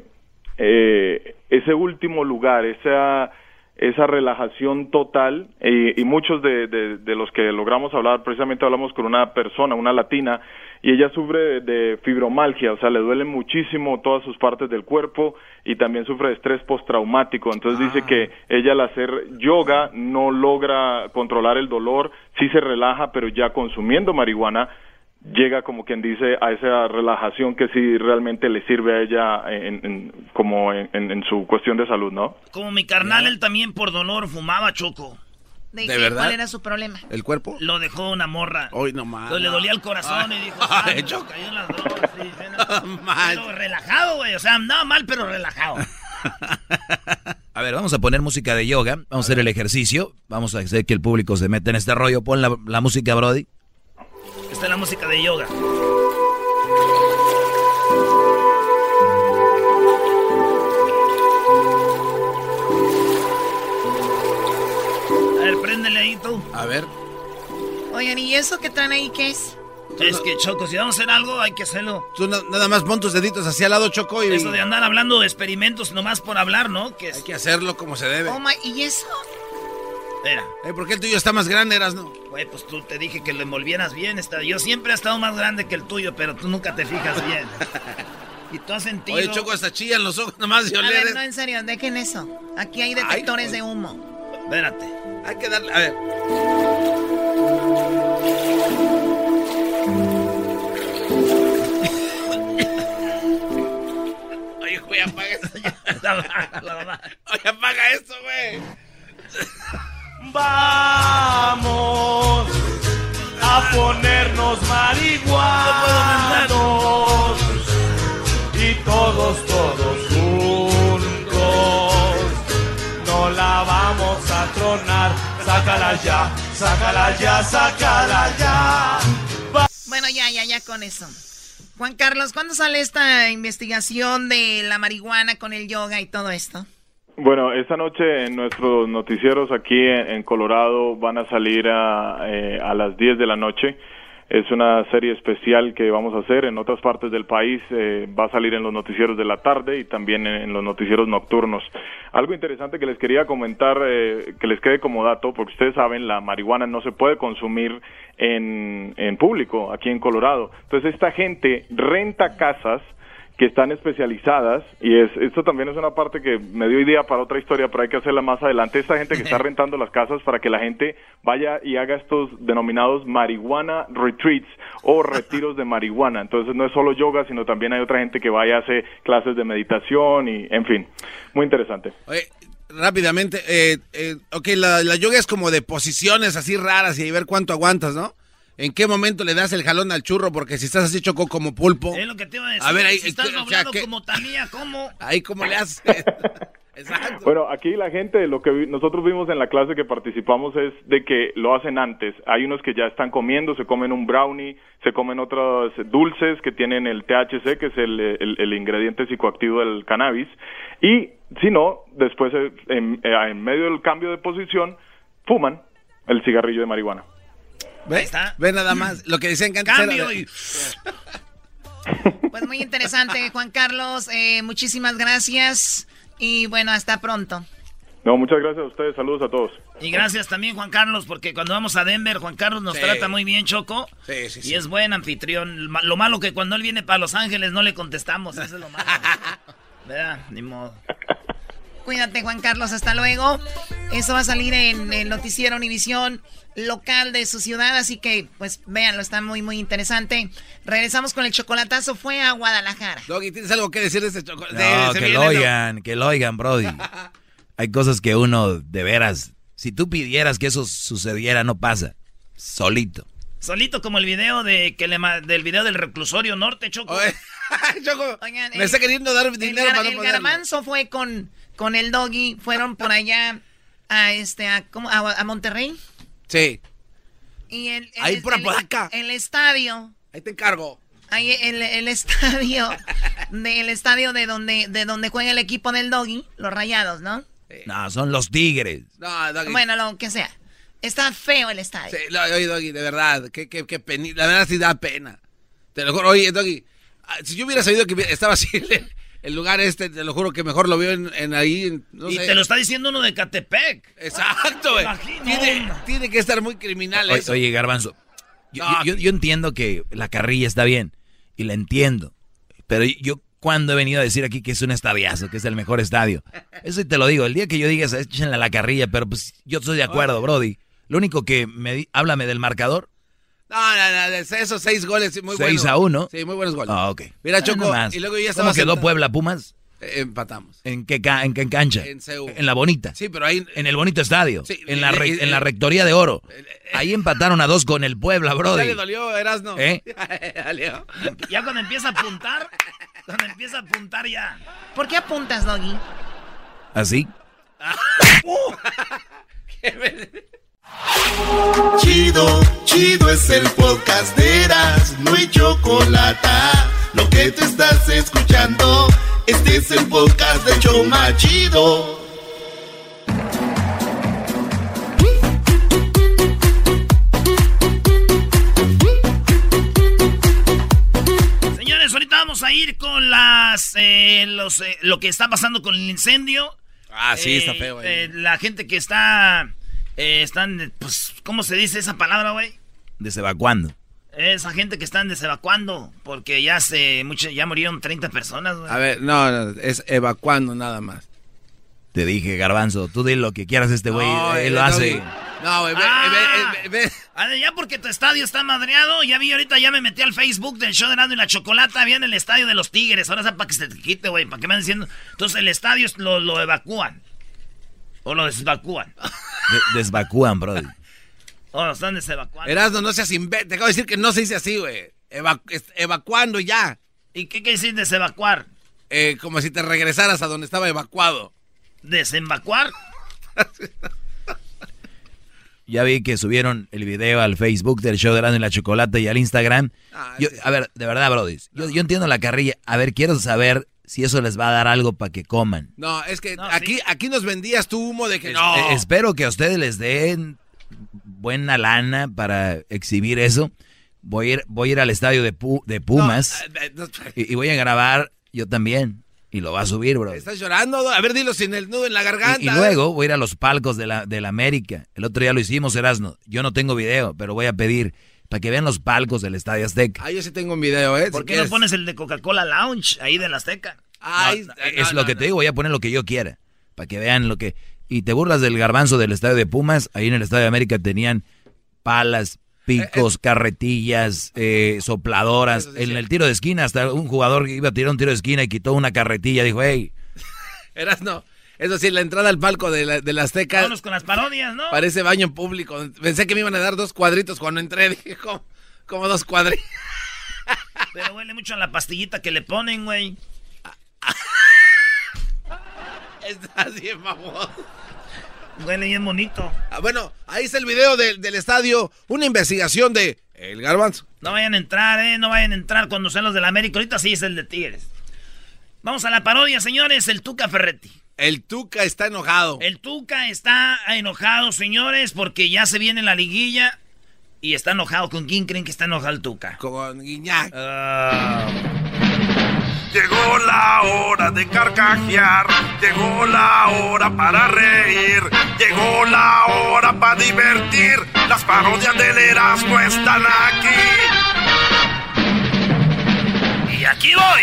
eh, ese último lugar, esa, esa relajación total y, muchos de, de, los que logramos hablar, precisamente hablamos con una persona, una latina, y ella sufre de fibromalgia, o sea, le duele muchísimo todas sus partes del cuerpo y también sufre de estrés postraumático. Entonces dice que ah. ella al hacer yoga no logra controlar el dolor, sí se relaja, pero ya consumiendo marihuana llega como quien dice a esa relajación que sí realmente le sirve a ella en, como en, su cuestión de salud, ¿no? Como mi carnal, él también por dolor fumaba choco. ¿De, verdad? ¿Cuál era su problema? ¿El cuerpo? Lo dejó una morra. Hoy no más. Le dolía el corazón y dijo, ah, cayó en las drogas. Sí, (laughs) relajado, güey. O sea, andaba mal, pero relajado. (laughs) A ver, vamos a poner música de yoga. Vamos a, hacer el ejercicio. Vamos a hacer que el público se meta en este rollo. Pon la, la música, Brody. Esta es la música de yoga. A ver. Oigan, ¿y eso que traen ahí qué es? Es que, Choco, si vamos a hacer algo, hay que hacerlo. Tú nada más pon tus deditos hacia el lado, Choco. Y... Eso de andar hablando de experimentos nomás por hablar, ¿no? Que Hay que hacerlo como se debe. Oh, ¿y eso? Espera. ¿Por qué el tuyo está más grande, eras no? Güey, pues tú te dije que lo envolvieras bien. Está... Yo siempre he estado más grande que el tuyo, pero tú nunca te fijas bien. (laughs) y tú has sentido... Oye, Choco, hasta chillan los ojos nomás. a ver, no, en serio, dejen eso. Aquí hay detectores de humo. Espérate. Hay que darle... A ver. Oye, güey, apaga eso. (laughs) Oye, apaga eso, güey. Vamos a ponernos marihuanos Sácala ya, sácala ya, sácala ya. Bueno, ya, ya, ya con eso. Juan Carlos, ¿cuándo sale esta investigación de la marihuana con el yoga y todo esto? Bueno, esta noche en nuestros noticieros aquí en, Colorado van a salir a, eh, a las 10 de la noche. Es una serie especial que vamos a hacer en otras partes del país. Eh, va a salir en los noticieros de la tarde y también en, los noticieros nocturnos. Algo interesante que les quería comentar, eh, que les quede como dato, porque ustedes saben, la marihuana no se puede consumir en, en público aquí en Colorado. Entonces esta gente renta casas que están especializadas y es esto también es una parte que me dio idea para otra historia, pero hay que hacerla más adelante. Esta gente que está rentando las casas para que la gente vaya y haga estos denominados marihuana retreats o (laughs) retiros de marihuana. Entonces no es solo yoga, sino también hay otra gente que vaya a hacer clases de meditación y, en fin, muy interesante. Oye, rápidamente, eh, eh, ok, la, la yoga es como de posiciones así raras y ver cuánto aguantas, ¿no? ¿En qué momento le das el jalón al churro? Porque si estás así choco como pulpo. Es lo que te iba a decir. A ver, ahí, si estás o como Tanía, ¿cómo? (laughs) Ahí, ¿cómo le haces? (laughs) (laughs) Exacto. Bueno, aquí la gente, lo que vi- nosotros vimos en la clase que participamos es de que lo hacen antes. Hay unos que ya están comiendo, se comen un brownie, se comen otros dulces que tienen el THC, que es el, el- el ingrediente psicoactivo del cannabis. Y si no, después eh, en, eh, en medio del cambio de posición, fuman el cigarrillo de marihuana. ¿Ve? Ve nada más. Lo que decían que antes Cambio era... y... Pues muy interesante, Juan Carlos. eh, muchísimas gracias. Y bueno, hasta pronto. No, muchas gracias a ustedes, saludos a todos. Y gracias también, Juan Carlos, porque cuando vamos a Denver, Juan Carlos nos Sí. trata muy bien, Choco. Sí, sí, Y es buen anfitrión. Lo malo que cuando él viene para Los Ángeles no le contestamos. Eso es lo malo. (laughs) ¿Verdad? Ni modo. Cuídate, Juan Carlos. Hasta luego. Eso va a salir en el noticiero Univisión local de su ciudad, así que pues véanlo, está muy muy interesante. Regresamos con el chocolatazo, fue a Guadalajara. Doggy, ¿tienes algo que decir de este chocolate? No, que lo oigan, que lo oigan, Brody. (laughs) Hay cosas que uno, de veras, si tú pidieras que eso sucediera, no pasa. Solito. Solito como el video de que le del video del reclusorio norte, Choco. (laughs) Choco, Oigan, me el- está queriendo dar El, dinero gar- para no el garbanzo fue con, con el doggy, fueron por allá a este a, ¿cómo? a, a Monterrey. Sí. Y el, el- Ahí por el- Apodaca. El estadio. Ahí te encargo. Ahí el, el estadio. (laughs) del estadio de donde, de donde juega el equipo del doggy, los rayados, ¿no? No, son los tigres. No, Doggy. Bueno, lo que sea. Está feo el estadio. Sí, lo- oye, Doggy, de verdad, qué, qué, qué peni- La verdad sí da pena. Te lo juro, oye, Doggy, ah, si yo hubiera sabido que estaba así (laughs) el lugar este, te lo juro que mejor lo veo en, en ahí, en- no y sé. te lo está diciendo uno de Catepec. Exacto, güey. Tiene, tiene que estar muy criminal O- eso. oye, Garbanzo, yo, No, yo- yo entiendo que la carrilla está bien y la entiendo, pero yo cuando he venido a decir aquí que es un estadiazo, que es el mejor estadio, eso te lo digo, el día que yo diga échenle a la carrilla, pero pues yo estoy de acuerdo, Brody. Lo único que me di- háblame del marcador, No, no, no, esos seis goles, muy 6 buenos. a 1. Sí, muy buenos goles. Ah, ok. Mira, Ah, Choco, nomás. y luego ya estaba ¿Cómo quedó sentado- Puebla Pumas? Eh, empatamos. ¿En qué, ca- en qué cancha? En CU. En la bonita. Sí, pero ahí... En el bonito estadio. Sí, en, la y- re- y- en la rectoría de oro. Ahí empataron a dos con el Puebla, Ya Brody. le dolió, Erasno. ¿Eh? (laughs) Ya dolió. Ya cuando empieza a apuntar, cuando empieza a apuntar ya. ¿Por qué apuntas, doggy? Así. (laughs) (laughs) Chido, chido es el podcast de Eras, no hay chocolate. Lo que te estás escuchando, este es el podcast de Choma Chido. Señores, ahorita vamos a ir con las eh, los, eh, lo que está pasando con el incendio. Ah, sí, Eh, está feo ahí. eh, la gente que está eh, están pues ¿cómo se dice esa palabra, güey? Desevacuando. Esa gente que están desevacuando porque ya se mucho, ya murieron 30 personas, güey. A ver, no, no, es evacuando nada más. Te dije, Garbanzo, tú di lo que quieras este güey. No, él el lo hace. Doggy. No, güey, ve, Ah. ve, ve, ve. Ah, ya porque tu estadio está madreado, ya vi ahorita, ya me metí al Facebook del show de Erasmo y la Chocolata, vi en el estadio de los Tigres, ahora es para que se te quite, güey, para que me anden diciendo. Entonces el estadio es- lo, lo evacúan. O lo desevacúan. De- desvacúan, Brody. (laughs) O lo están desevacuando. Erasno, no seas imbécil. Te acabo de decir que no se dice así, güey. Eva- evacuando ya. ¿Y qué quiere decir desevacuar? Eh, como si te regresaras a donde estaba evacuado. ¿Desemvacuar? (laughs) Ya vi que subieron el video al Facebook del show de Erasmo y la Chocolata y al Instagram. Ah, Yo- a ver, de verdad, Brody. Yo, yo entiendo la carrilla. A ver, quiero saber si eso les va a dar algo para que coman. No, es que aquí, aquí nos vendías tu humo de que Es- no. eh, espero que a ustedes les den buena lana para exhibir eso. Voy a ir, voy a ir al estadio de, Pu- de Pumas No, eh, no, y, y voy a grabar yo también. Y lo va a subir, bro. ¿Estás llorando? A ver, dilo sin el nudo en la garganta. Y, y luego voy a ir a los palcos de la, de la América. El otro día lo hicimos, Erasno. Yo no tengo video, pero voy a pedir para que vean los palcos del Estadio Azteca. Ah, yo sí tengo un video, ¿eh? ¿Por qué no pones el de Coca-Cola Lounge ahí de la Azteca? Ay, No, no, es no, lo que no. te digo, voy a poner lo que yo quiera. Para que vean lo que... Y te burlas del garbanzo del Estadio de Pumas. Ahí en el Estadio de América tenían palas, picos, carretillas, eh, sopladoras. En el tiro de esquina, hasta un jugador iba a tirar un tiro de esquina y quitó una carretilla. Dijo, hey, (laughs) Erasno, Eso sí, la entrada al palco de la, de la Azteca. Vámonos con las parodias, ¿no? Parece baño público. Pensé que me iban a dar dos cuadritos cuando entré. (laughs) Dije, como, como dos cuadritos. Pero huele mucho a la pastillita que le ponen, güey. (laughs) Está bien, mamón. Huele bien bonito. Ah, bueno, ahí está el video del, del estadio. Una investigación de El Garbanzo. No vayan a entrar, ¿eh? No vayan a entrar cuando sean los de la América. Ahorita sí es el de Tigres. Vamos a la parodia, señores. El Tuca Ferretti. El Tuca está enojado. El Tuca está enojado, señores, porque ya se viene la liguilla. Y está enojado. ¿Con quién creen que está enojado el Tuca? Con Guiñac. Llegó la hora de carcajear, llegó la hora para reír, llegó la hora para divertir. Las parodias del Erasmo están aquí. Y aquí voy.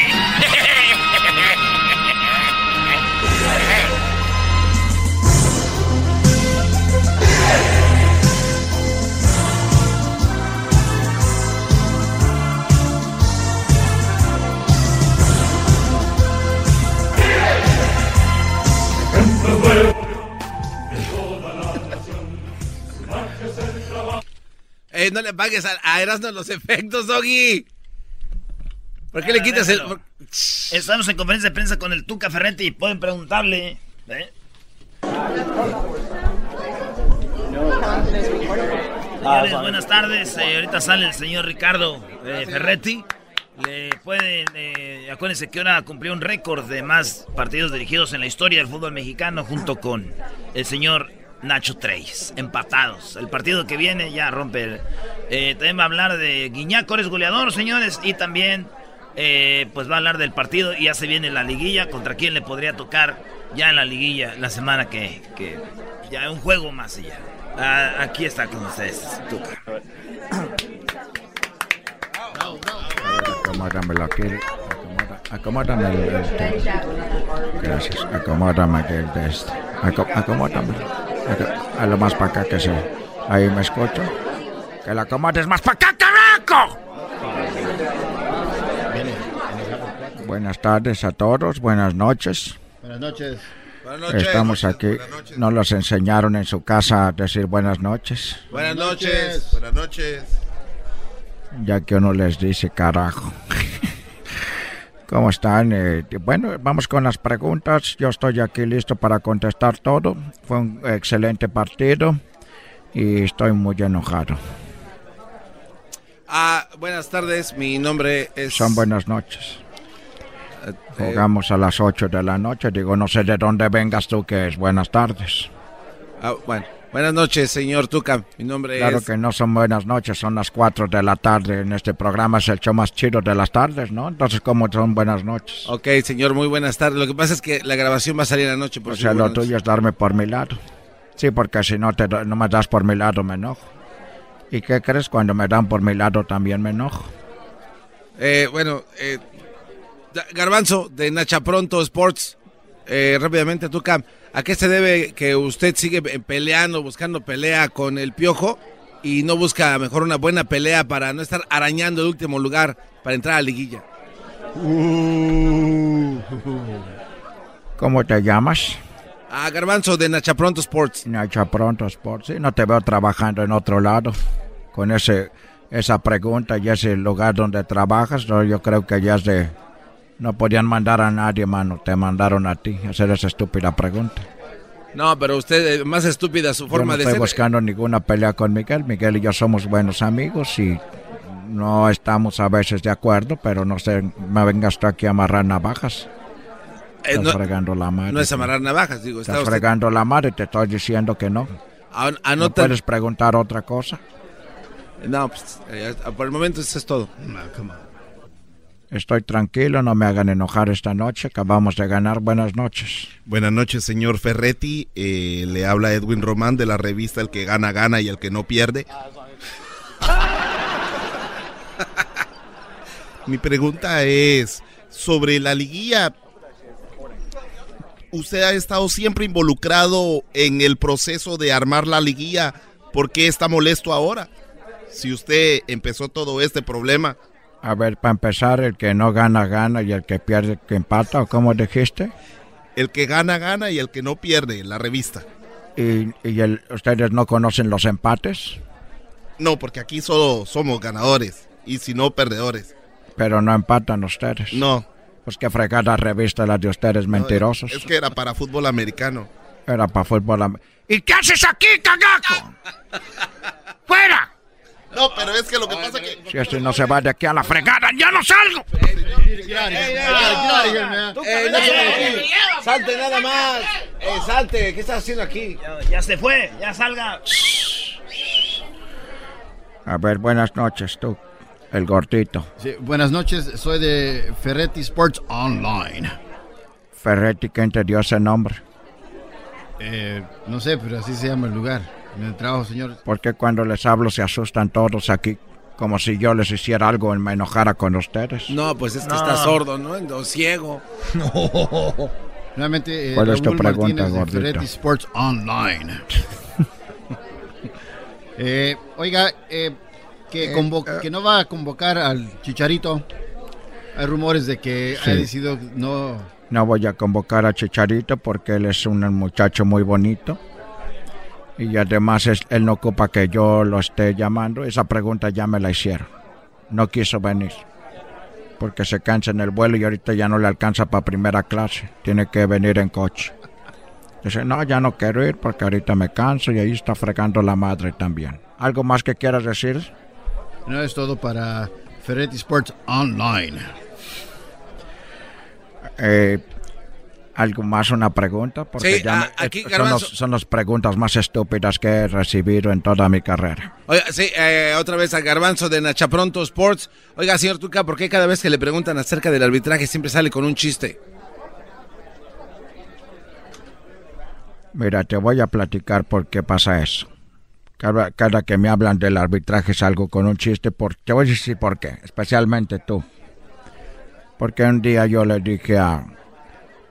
Eh, no le pagues a, a Erasmo los efectos, Doggy. ¿Por qué le quitas el...? Estamos en conferencia de prensa con el Tuca Ferretti y pueden preguntarle. ¿eh? Señores, buenas tardes. Eh, ahorita sale el señor Ricardo eh, Ferretti. Le pueden, acuérdense que ahora cumplió un récord de más partidos dirigidos en la historia del fútbol mexicano junto con el señor Nacho Treyes, empatados. El partido que viene ya rompe. el- eh, también va a hablar de Guiñac, es goleador, señores, y también eh, pues va a hablar del partido y ya se viene la liguilla. ¿Contra quién le podría tocar ya en la liguilla la semana que, que ya un juego más y ya? Ah, aquí está con ustedes, Tuca. (coughs) Acomódamelo aquí. acomoda- Acomódame el este. Gracias. Acomódame aquí el de este. Aco- Acomódame. Aco- A lo más para acá que se. Ahí me escucho. Que lo acomodes más para acá, carajo. Buenas tardes a todos. Buenas noches. Buenas noches. Buenas Estamos aquí. No los enseñaron en su casa a decir buenas noches. Buenas noches. Buenas noches. Ya que uno les dice carajo. (laughs) ¿Cómo están? Eh, bueno, vamos con las preguntas. Yo estoy aquí listo para contestar todo. Fue un excelente partido y estoy muy enojado. Ah, buenas tardes. Mi nombre es... Son buenas noches. eh, Jugamos a las 8 de la noche. Digo, no sé de dónde vengas tú, que es buenas tardes. ah, bueno, buenas noches, señor Tuca. Mi nombre Claro es... que no son buenas noches, son las 4 de la tarde. En este programa es el show más chido de las tardes, ¿no? Entonces, ¿cómo son buenas noches? Ok, señor, muy buenas tardes. Lo que pasa es que la grabación va a salir anoche. Por O sea, lo tuyo es darme por mi lado. Sí, porque si no, te, no me das por mi lado, me enojo. ¿Y qué crees? Cuando me dan por mi lado también me enojo. Eh, bueno, eh, Garbanzo de Nacha Pronto Sports. Eh, rápidamente, Tuca, ¿a qué se debe que usted sigue pe- peleando, buscando pelea con el piojo y no busca mejor una buena pelea para no estar arañando el último lugar para entrar a la liguilla? ¿Cómo te llamas? A Garbanzo de Nacha Pronto Sports. Nacha Pronto Sports. Sí, no te veo trabajando en otro lado. Con ese, esa pregunta y ese lugar donde trabajas, no, yo creo que ya es de... No podían mandar a nadie, mano. Te mandaron a ti a hacer esa estúpida pregunta. No, pero usted, eh, más estúpida su Yo forma no de estoy ser. buscando ninguna pelea con Miguel. Miguel y yo somos buenos amigos y no estamos a veces de acuerdo, pero no sé, me vengas tú aquí a amarrar navajas. Eh, Estás no- fregando la madre. No es amarrar navajas, digo. Estás usted- fregando la madre, te estoy diciendo que no. An- ¿No puedes preguntar otra cosa? No, pues, eh, por el momento eso es todo. Estoy tranquilo, no me hagan enojar esta noche. Acabamos de ganar. Buenas noches. Buenas noches, señor Ferretti. Eh, le habla Edwin Román de la revista El que gana, gana y el que no pierde. (laughs) Mi pregunta es sobre la liguilla. Usted ha estado siempre involucrado en el proceso de armar la liguilla. ¿Por qué está molesto ahora? Si usted empezó todo este problema. A ver, para empezar, el que no gana, gana y el que pierde, que empata, ¿o cómo dijiste? El que gana, gana y el que no pierde, la revista. ¿Y, y el- ustedes no conocen los empates? No, porque aquí solo somos ganadores y si no, perdedores. Pero no empatan ustedes. No. Pues qué fregada revista la de ustedes, mentirosos. Es que era para fútbol americano. Era para fútbol. am- ¿Y qué haces aquí, cagaco? (laughs) ¡Fuera! No, pero es que lo que pasa que... Si este no se va de aquí a la fregada, ¡Ya no salgo! Eh. Salte nada más. Eh, salte, ¿qué estás haciendo aquí? Ya se fue, ya salga. A ver, buenas noches, tú, el gordito. Sí, buenas noches, soy de Ferretti Sports Online. Ferretti, ¿quién te dio ese nombre? Eh, no sé, pero así se llama el lugar. En el trabajo, señor. Porque cuando les hablo se asustan todos aquí, como si yo les hiciera algo y me enojara con ustedes. No, pues es que No. está sordo, ¿no? O ciego. (laughs) Nuevamente, eh, ¿Cuál es tu pregunta, gordito? Sports Online. (laughs) Eh, oiga, eh, que, convo- que no va a convocar al Chicharito. Hay rumores de que Sí. ha decidido no... No voy a convocar a Chicharito porque él es un muchacho muy bonito. Y además es- él no ocupa que yo lo esté llamando. Esa pregunta ya me la hicieron. No quiso venir. Porque se cansa en el vuelo y ahorita ya no le alcanza para primera clase. Tiene que venir en coche. Dice, no, ya no quiero ir porque ahorita me canso y ahí está fregando la madre también. ¿Algo más que quieras decir? No es todo para Ferretti Sports Online. Eh, ¿Algo más? ¿Una pregunta? Porque Sí, ya aquí, son, los- son las preguntas más estúpidas que he recibido en toda mi carrera. Oiga, sí, eh, otra vez a Garbanzo de Nachapronto Sports. Oiga, señor Tuca, ¿por qué cada vez que le preguntan acerca del arbitraje siempre sale con un chiste? Mira, te voy a platicar por qué pasa eso. Cada, cada que me hablan del arbitraje salgo con un chiste. Por, te voy a decir por qué, especialmente tú. Porque un día yo le dije a,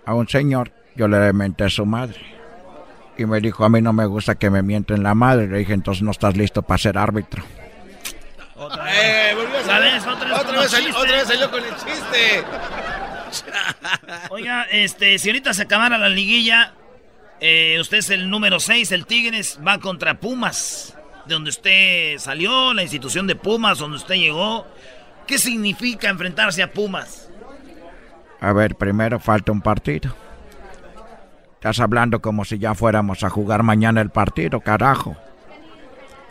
a un señor, yo le menté a su madre. Y me dijo, a mí no me gusta que me mienten la madre. Le dije, entonces no estás listo para ser árbitro. Eh, volvió a salir. ¿Sabes? Otra vez Otra vez, salió, otra vez salió con el chiste. (laughs) Oiga, este, si ahorita se acabara la liguilla, eh, usted es el número 6, el Tigres va contra Pumas, de donde usted salió, la institución de Pumas, donde usted llegó. ¿Qué significa enfrentarse a Pumas? A ver, primero falta un partido. Estás hablando como si ya fuéramos a jugar mañana el partido, carajo.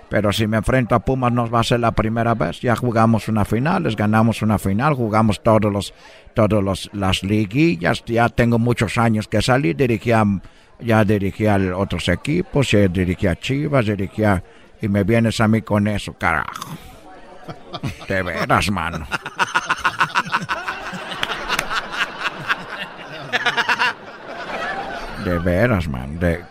Pero si me enfrento a Pumas no va a ser la primera vez. Ya jugamos una final, les ganamos una final, jugamos todos los, todos los, las liguillas. Ya tengo muchos años que salí, dirigía, ya dirigía a otros equipos, ya dirigía a Chivas, dirigía y me vienes a mí con eso, carajo. De veras, mano. De veras, man. De,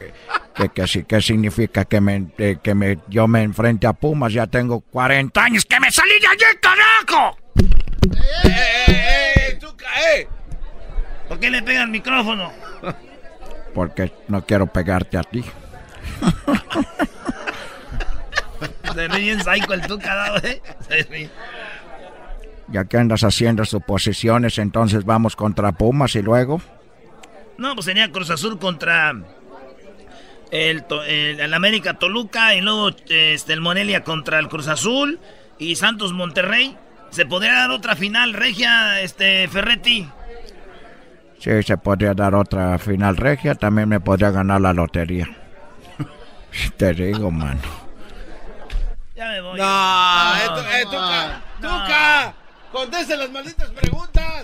que, que, ¿Qué significa que, me, de- que me, yo me enfrente a Pumas? Ya tengo 40 años que me salí de allí, carajo. ¡Eh, Tuca, eh! ¿Por qué le pega el micrófono? Porque no quiero pegarte a ti. Se ve bien psycho el Tuca, ¿no, eh? Se Ya que andas haciendo suposiciones, entonces vamos contra Pumas y luego. No, pues tenía Cruz Azul contra el, To- el, el América Toluca y luego este, el Morelia contra el Cruz Azul y Santos Monterrey. ¿Se podría dar otra final regia, este Ferretti? Sí, se podría dar otra final regia. También me podría ganar la lotería. (laughs) Te digo, mano. Ya me voy. No, eh, tu- eh, Tuca, Tuca, conteste las malditas preguntas.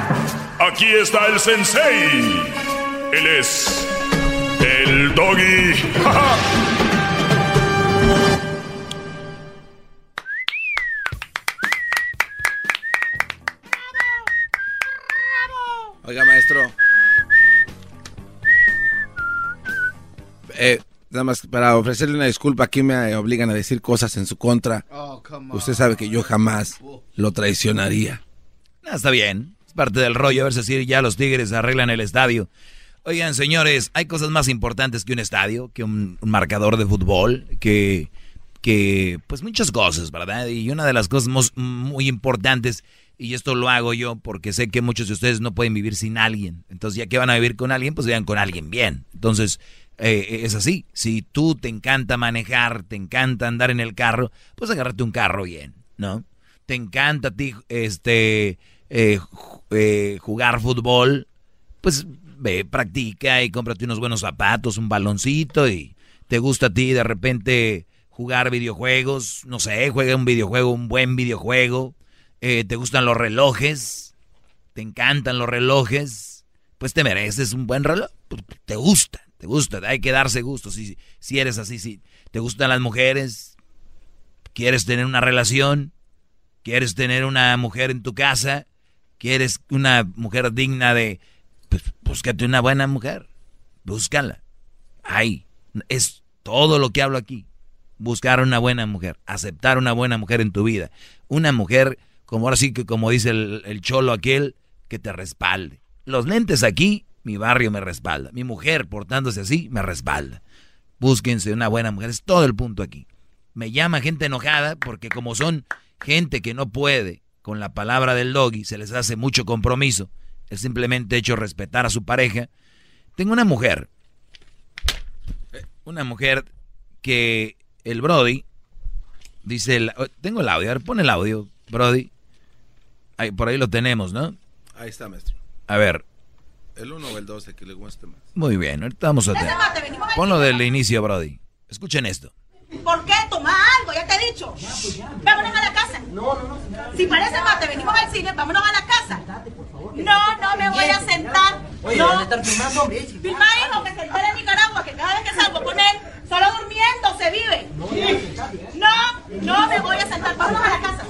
Aquí está el sensei. Él es el doggy. (laughs) Oiga, maestro. Eh, nada más para ofrecerle una disculpa, aquí me obligan a decir cosas en su contra. Oh, Usted sabe que yo jamás lo traicionaría. No, está bien. Es parte del rollo. A ver si ya los Tigres arreglan el estadio. Oigan, señores, hay cosas más importantes que un estadio, que un, marcador de fútbol, que, que, pues muchas cosas, ¿verdad? Y una de las cosas mos- muy importantes, y esto lo hago yo porque sé que muchos de ustedes no pueden vivir sin alguien. Entonces, ya que van a vivir con alguien, pues vivan con alguien bien. Entonces, eh, es así. Si tú te encanta manejar, te encanta andar en el carro, pues agárrate un carro bien, ¿no? Te encanta a ti este, eh, eh, jugar fútbol, pues ve, practica y cómprate unos buenos zapatos, un baloncito y te gusta a ti de repente jugar videojuegos, no sé, juega un videojuego, un buen videojuego, eh, te gustan los relojes, te encantan los relojes, pues te mereces un buen reloj, pues, te gusta, te gusta, hay que darse gusto si, si eres así, si te gustan las mujeres, quieres tener una relación, quieres tener una mujer en tu casa, quieres una mujer digna de, pues búscate una buena mujer, búscala. Ay, es todo lo que hablo aquí. Buscar una buena mujer, aceptar una buena mujer en tu vida. Una mujer, como ahora sí que como dice el, el cholo aquel, que te respalde. Los lentes aquí, mi barrio me respalda. Mi mujer portándose así, me respalda. Búsquense una buena mujer, es todo el punto aquí. Me llama gente enojada porque como son gente que no puede con la palabra del doggy, se les hace mucho compromiso, el simplemente hecho respetar a su pareja. Tengo una mujer, una mujer que el Brody dice, el- oh, tengo el audio, a ver, pon el audio, Brody. Ahí, por ahí lo tenemos, ¿no? Ahí está, maestro. A ver, El 1 o el 12 que le guste más. muy bien, ahorita vamos a tener. Ponlo del inicio, Brody. Escuchen esto. ¿Por qué? Toma algo, ya te he dicho. Vámonos a la casa. No, no, no. Si parece mate, venimos al cine, vámonos a la casa. No, no me voy a sentar. Oye, no. a estar filmando, hombre. Filma, hijo, que se entere en Nicaragua, que cada vez que salgo con él, solo durmiendo se vive. No, no me voy a sentar. Vámonos a la casa.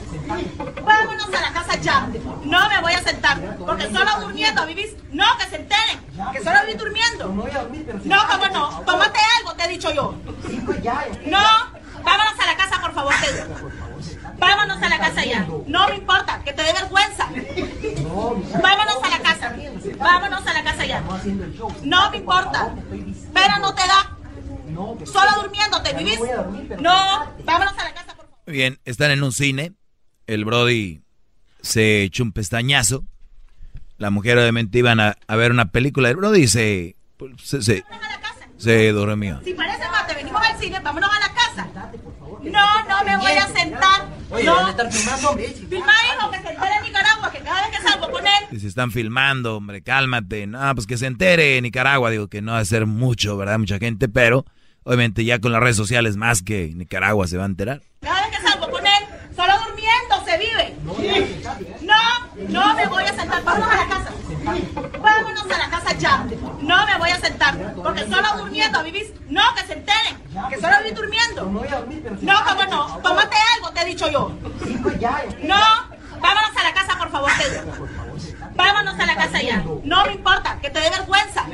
Vámonos a la casa ya. No me voy a sentar. Porque solo durmiendo vivís. No, que se enteren. Que solo vivís durmiendo. No, cómo no. Tómate algo, te he dicho yo. No, vámonos a la casa, por favor, te digo. Vámonos a la casa ya. No me importa, que te dé vergüenza. Vámonos a la casa. Vámonos a la casa ya. No me importa. Pero no te da. Solo durmiendo, ¿te vivís? No, vámonos a la casa. Muy bien, están en un cine. El Brody se echó un pestañazo. La mujer obviamente iban a, a ver una película. El Brody se, se, se, se durmió. Si parece mate, venimos al cine, vámonos a la casa. No, no me voy a sentar. Oye, no. estar filmando, hombre. Hijo, que se entere en Nicaragua, que cada vez que salgo con él, Y se están filmando, hombre, cálmate. No, pues que se entere Nicaragua. Digo que no va a ser mucho, ¿verdad? Mucha gente, pero obviamente ya con las redes sociales más que Nicaragua se va a enterar. cada vez que salgo con él, solo durmiendo se vive. No, no me voy a sentar. Vámonos a la casa. Vámonos a la casa ya. No me voy a sentar. Porque solo durmiendo vivís. No, que se enteren. Que solo vivís durmiendo. No, cómo no. Tómate algo, te he dicho yo. No, vámonos a la casa, por favor, te. Vámonos a la casa ya. No me importa, que te dé vergüenza.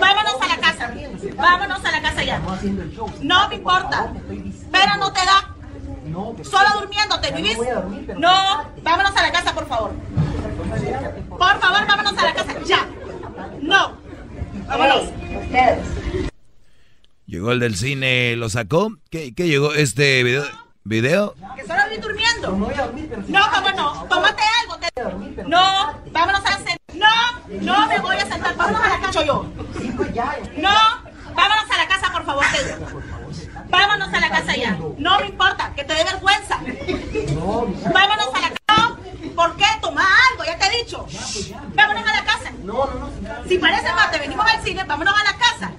Vámonos a la casa. Vámonos a la casa ya. No me importa. Pero no te da. Solo durmiendo, ¿te vivís? No, vámonos a la casa, por favor. Por favor, vámonos a la casa, ya. No. Vámonos. Llegó el del cine, lo sacó. ¿Qué, qué llegó este video? ¿Video? Que solo vivís durmiendo. No, cómo no. Tómate algo. te- No, vámonos a la cena. No, no me voy a sentar. Vámonos a la casa yo. No, vámonos a la casa, por favor, te. Vámonos a la casa ya. No me importa, que te dé vergüenza. Vámonos a la casa. No, ¿Por qué? Toma algo, ya te he dicho. Vámonos a la casa. Si parece mate, venimos al cine, vámonos a la casa.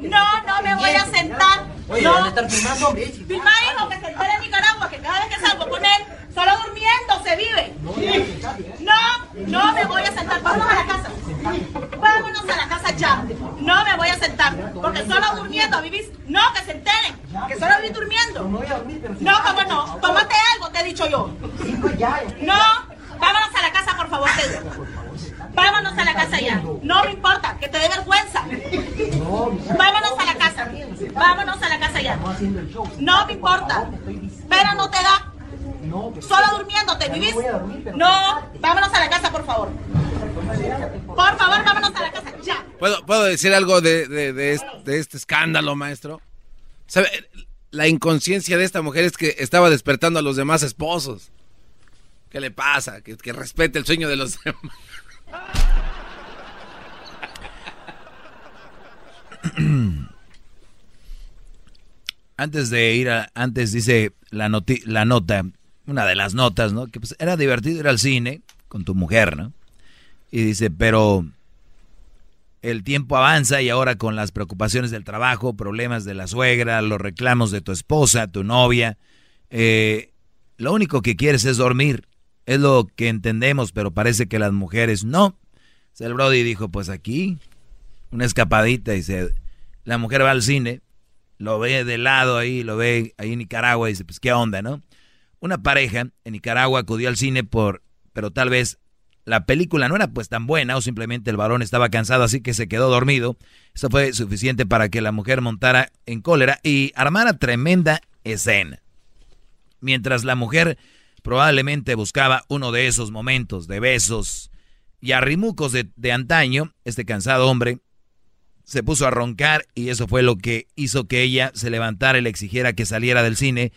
No, no me voy a sentar. Oye, no. estar filmando, hombre. Filma, hijo, que se entere en Nicaragua, que cada vez que salgo con él, solo durmiendo se vive. No, no me voy a sentar. Vámonos a la casa. Vámonos a la casa ya. No me voy a sentar. Porque solo durmiendo vivís. No, que se enteren. Que solo vivís durmiendo. No, cómo no. Tómate algo, te he dicho yo. No, vámonos a la casa, por favor, te digo. Vámonos a la casa ya. No me importa, que te dé vergüenza. Vámonos a la casa. Vámonos a la casa ya. No me importa. Pero no te da. Solo durmiéndote, ¿vivís? No, vámonos a la casa, por favor. Por favor, vámonos a la casa, ya. ¿Puedo, ¿puedo decir algo de, de, de este, escándalo, maestro? ¿Sabe? La inconsciencia de esta mujer es que estaba despertando a los demás esposos. ¿Qué le pasa? Que, que respete el sueño de los (laughs) demás. (clears throat) Antes de ir a, antes dice la, la nota, una de las notas, ¿no? Que pues era divertido ir al cine con tu mujer, ¿no? Y dice, pero el tiempo avanza y ahora con las preocupaciones del trabajo, problemas de la suegra, los reclamos de tu esposa, tu novia, eh, lo único que quieres es dormir. Es lo que entendemos, pero parece que las mujeres no. El Brody dijo, pues aquí, una escapadita, y se, la mujer va al cine, lo ve de lado ahí, lo ve ahí en Nicaragua, y dice, pues qué onda, ¿no? Una pareja en Nicaragua acudió al cine por, pero tal vez la película no era pues tan buena o simplemente el varón estaba cansado así que se quedó dormido. Eso fue suficiente para que la mujer montara en cólera y armara tremenda escena. Mientras la mujer probablemente buscaba uno de esos momentos de besos y arrimucos de, de antaño, este cansado hombre se puso a roncar y eso fue lo que hizo que ella se levantara y le exigiera que saliera del cine,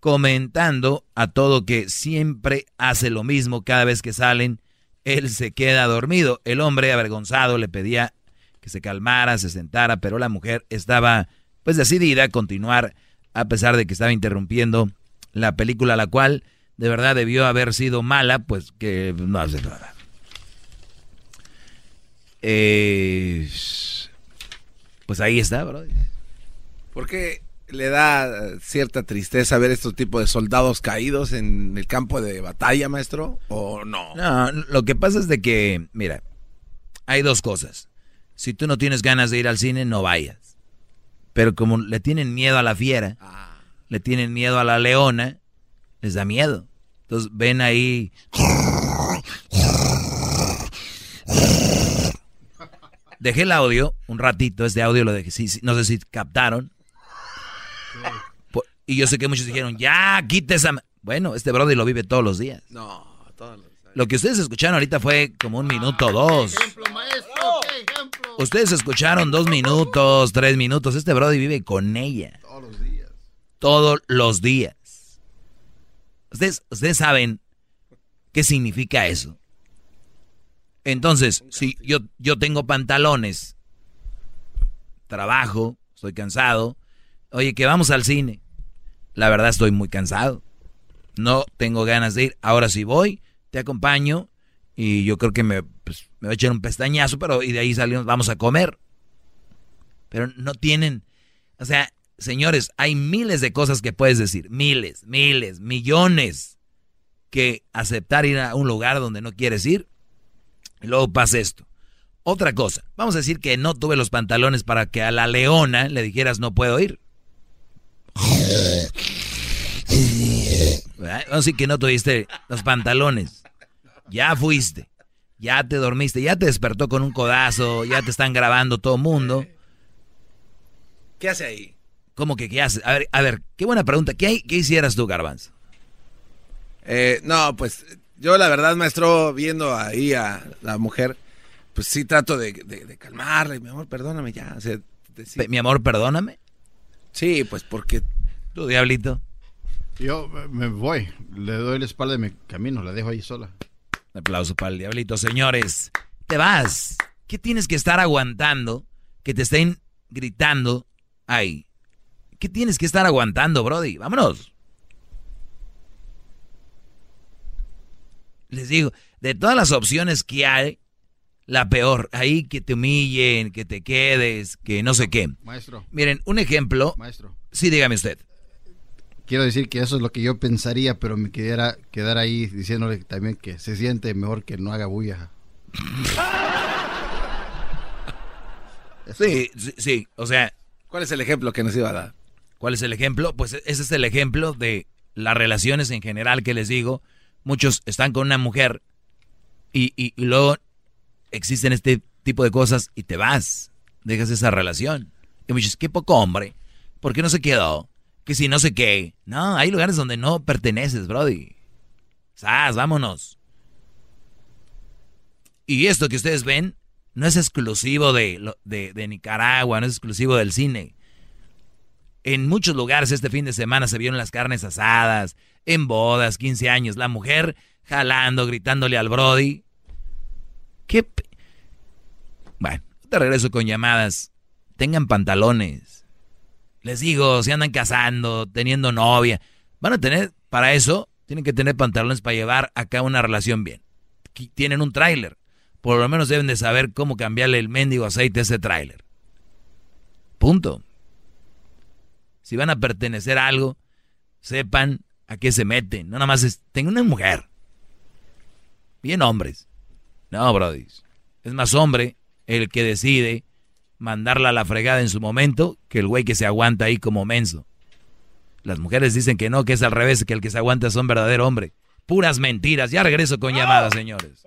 comentando a todo que siempre hace lo mismo cada vez que salen, él se queda dormido. El hombre avergonzado le pedía que se calmara, se sentara, pero la mujer estaba pues decidida a continuar a pesar de que estaba interrumpiendo la película, la cual de verdad debió haber sido mala, pues que no hace nada. Eh, pues ahí está, bro. ¿Por qué le da eh, cierta tristeza ver estos tipos de soldados caídos en el campo de batalla, maestro? ¿O no? No, lo que pasa es de que, mira, hay dos cosas. Si tú no tienes ganas de ir al cine, no vayas. Pero como le tienen miedo a la fiera, le tienen miedo a la leona, les da miedo. Entonces ven ahí. Dejé el audio un ratito, este audio lo dejé, sí, sí, no sé si captaron. Y yo sé que muchos dijeron, ya, quite esa... ma-". Bueno, este brother lo vive todos los días. No, todos los... Lo que ustedes escucharon ahorita fue como un minuto o dos. Ustedes escucharon dos minutos, tres minutos. Este brody vive con ella. Todos los días. Todos los días. Ustedes, saben qué significa eso. Entonces, si yo, yo tengo pantalones, trabajo, estoy cansado, oye, que vamos al cine. La verdad estoy muy cansado. No tengo ganas de ir. Ahora sí voy, te acompaño y yo creo que me, pues, me voy a echar un pestañazo, pero y de ahí salimos, vamos a comer. Pero no tienen, o sea, señores, hay miles de cosas que puedes decir, miles, miles, millones, que aceptar ir a un lugar donde no quieres ir. Y luego pasa esto. Otra cosa, vamos a decir que no tuve los pantalones para que a la leona le dijeras no puedo ir. ¿Verdad? Vamos a decir que no tuviste los pantalones. Ya fuiste. Ya te dormiste. Ya te despertó con un codazo. Ya te están grabando todo mundo. ¿Qué hace ahí? ¿Cómo que qué haces? A ver, a ver, qué buena pregunta. ¿Qué, hay- qué hicieras tú, Garbanzo? Eh, no, pues yo la verdad, maestro, viendo ahí a la mujer, pues sí trato de, de, de calmarla. Mi amor, perdóname ya. o sea, decir- Mi amor, perdóname. Sí, pues porque... Tú, diablito. Yo eh, me voy, le doy la espalda y me camino, la dejo ahí sola. Un aplauso para el diablito, señores. Te vas. ¿Qué tienes que estar aguantando que te estén gritando ahí? ¿Qué tienes que estar aguantando, Brody? Vámonos. Les digo, de todas las opciones que hay, la peor, ahí que te humillen, que te quedes, que no sé qué. Maestro. Miren, un ejemplo. Maestro. Sí, dígame usted. Quiero decir que eso es lo que yo pensaría, pero me quedara quedar ahí diciéndole también que se siente mejor que no haga bulla. (laughs) Sí, sí, sí, o sea... ¿Cuál es el ejemplo que nos iba a dar? ¿Cuál es el ejemplo? Pues ese es el ejemplo de las relaciones en general que les digo. Muchos están con una mujer y, y- y luego existen este tipo de cosas y te vas, dejas esa relación. Y me dices, qué poco hombre, ¿por qué no se quedó? Que si no sé qué. No, hay lugares donde no perteneces, Brody. ¡Sas, vámonos! Y esto que ustedes ven no es exclusivo de, de, de Nicaragua, no es exclusivo del cine. En muchos lugares este fin de semana se vieron las carnes asadas, en bodas, 15 años, la mujer jalando, gritándole al Brody. ¿Qué? Bueno, te regreso con llamadas. Tengan pantalones. Les digo, si andan casando, teniendo novia, van a tener, para eso, tienen que tener pantalones para llevar acá una relación bien. Tienen un tráiler. Por lo menos deben de saber cómo cambiarle el mendigo aceite a ese tráiler. Punto. Si van a pertenecer a algo, sepan a qué se meten. No nada más es, tengo una mujer. Bien hombres. No, Brody. Es más hombre el que decide mandarla a la fregada en su momento que el güey que se aguanta ahí como menso. Las mujeres dicen que no, que es al revés, que el que se aguanta es un verdadero hombre. Puras mentiras. Ya regreso con llamadas, señores.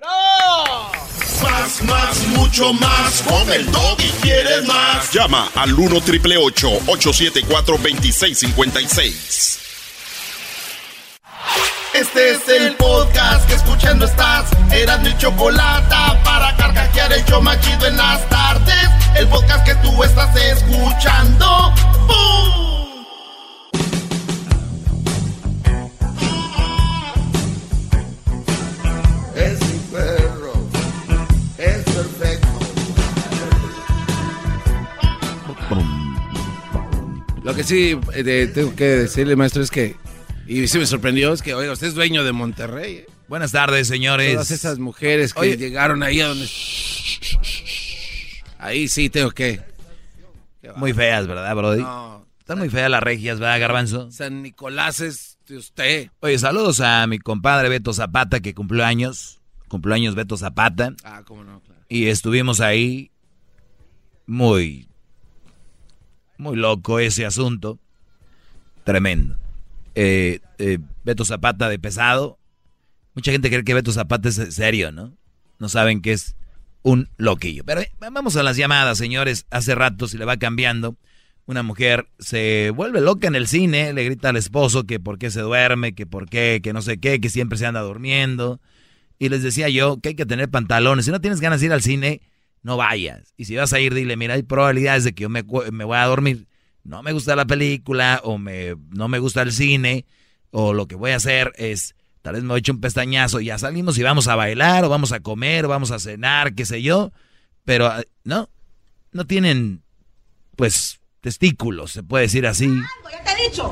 Más, más, mucho más. Con el y quieres más. Llama al 1 triple 874 2656. Este es el podcast que escuchando estás. Eran mi chocolate para carcajear el yo machido en las tardes. El podcast que tú estás escuchando. ¡Bum! Lo que sí eh, tengo que decirle, maestro, es que, y sí me sorprendió, es que, oiga, usted es dueño de Monterrey. ¿eh? Buenas tardes, señores. Todas esas mujeres que llegaron ahí a donde... Ahí sí tengo que... Muy feas, ¿verdad, Brody? No. Están muy feas las regias, ¿verdad, Garbanzo? San Nicolás es de usted. Oye, saludos a mi compadre Beto Zapata, que cumplió años. Cumplió años Beto Zapata. Ah, cómo no, claro. Y estuvimos ahí muy muy loco ese asunto. Tremendo. Eh, eh, Beto Zapata de pesado. Mucha gente cree que Beto Zapata es serio, ¿no? No saben que es un loquillo. Pero eh, vamos a las llamadas, señores. Hace rato se le va cambiando. Una mujer se vuelve loca en el cine, le grita al esposo que por qué se duerme, que por qué, que no sé qué, que siempre se anda durmiendo. Y les decía yo que hay que tener pantalones. Si no tienes ganas de ir al cine, no vayas. Y si vas a ir, dile, mira, hay probabilidades de que yo me, me voy a dormir. No me gusta la película o me, no me gusta el cine o lo que voy a hacer es, tal vez me voy a echar un pestañazo y ya salimos y vamos a bailar o vamos a comer o vamos a cenar, qué sé yo. Pero ah, no, no tienen, pues, testículos, se puede decir así. Ya te he dicho.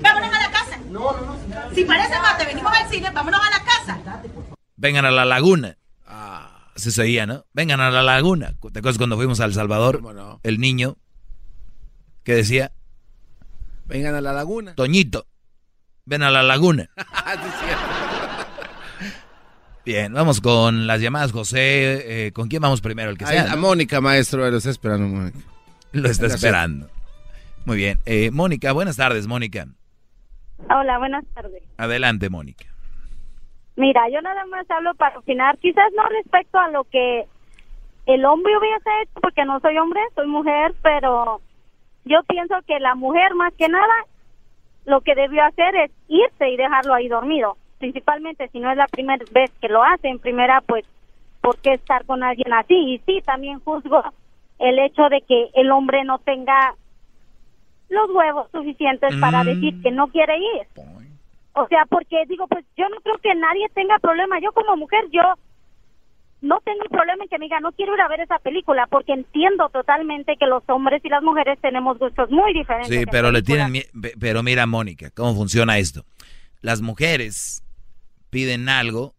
Vámonos a la casa. No, no, no. Si parece te venimos al cine, vámonos a la casa. Vengan a la laguna. Se seguía, ¿no? Vengan a la laguna. ¿Te acuerdas cuando fuimos a El Salvador? El niño que decía... Vengan a la laguna. Toñito, ven a la laguna. (laughs) (laughs) Bien, vamos con las llamadas, José. Eh, ¿Con quién vamos primero? El que sea. A Mónica, maestro, lo está esperando, Mónica. Lo está esperando. Muy bien. Eh, Mónica, buenas tardes, Mónica. Hola, buenas tardes. Adelante, Mónica. Mira, yo nada más hablo para opinar, quizás no respecto a lo que el hombre hubiese hecho, porque no soy hombre, soy mujer, pero yo pienso que la mujer más que nada lo que debió hacer es irse y dejarlo ahí dormido, principalmente si no es la primera vez que lo hace, en primera pues, ¿por qué estar con alguien así? Y sí, también juzgo el hecho de que el hombre no tenga los huevos suficientes para mm. decir que no quiere ir. O sea, porque digo, pues yo no creo que nadie tenga problema. Yo como mujer, yo no tengo problema en que me diga, no quiero ir a ver esa película, porque entiendo totalmente que los hombres y las mujeres tenemos gustos muy diferentes. Sí, pero le tienen, pero mira, Mónica, cómo funciona esto. Las mujeres piden algo,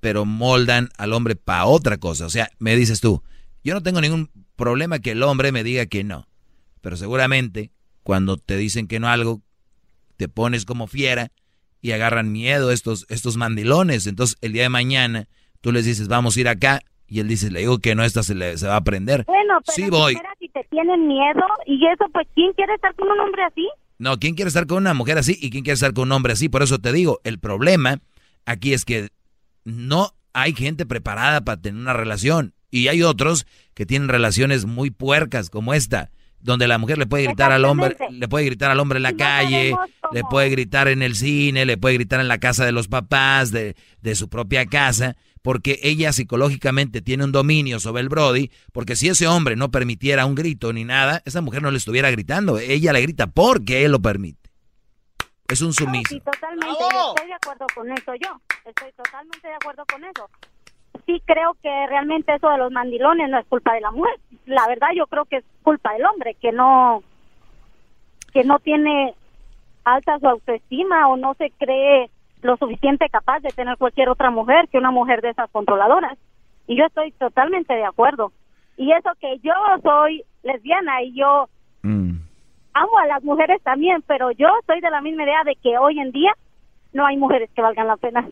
pero moldan al hombre para otra cosa. O sea, me dices tú, yo no tengo ningún problema que el hombre me diga que no, pero seguramente cuando te dicen que no algo, te pones como fiera y agarran miedo estos, estos mandilones. Entonces, el día de mañana, tú les dices, vamos a ir acá, y él dice, le digo que no, esta se, le, se va a aprender. Bueno, pero sí voy. si te tienen miedo, y eso, pues, ¿quién quiere estar con un hombre así? No, ¿quién quiere estar con una mujer así y quién quiere estar con un hombre así? Por eso te digo, el problema aquí es que no hay gente preparada para tener una relación. Y hay otros que tienen relaciones muy puercas como esta, donde la mujer le puede gritar al hombre, le puede gritar al hombre en la calle, le puede gritar en el cine, le puede gritar en la casa de los papás, de, de su propia casa, porque ella psicológicamente tiene un dominio sobre el Brody, porque si ese hombre no permitiera un grito ni nada, esa mujer no le estuviera gritando, ella le grita porque él lo permite. Es un sumiso. Sí, totalmente, yo estoy de acuerdo con eso yo, estoy totalmente de acuerdo con eso. Sí creo que realmente eso de los mandilones no es culpa de la mujer. La verdad yo creo que es culpa del hombre, que no que no tiene alta su autoestima o no se cree lo suficiente capaz de tener cualquier otra mujer que una mujer de esas controladoras. Y yo estoy totalmente de acuerdo. Y eso que yo soy lesbiana y yo amo a las mujeres también, pero yo soy de la misma idea de que hoy en día no hay mujeres que valgan la pena.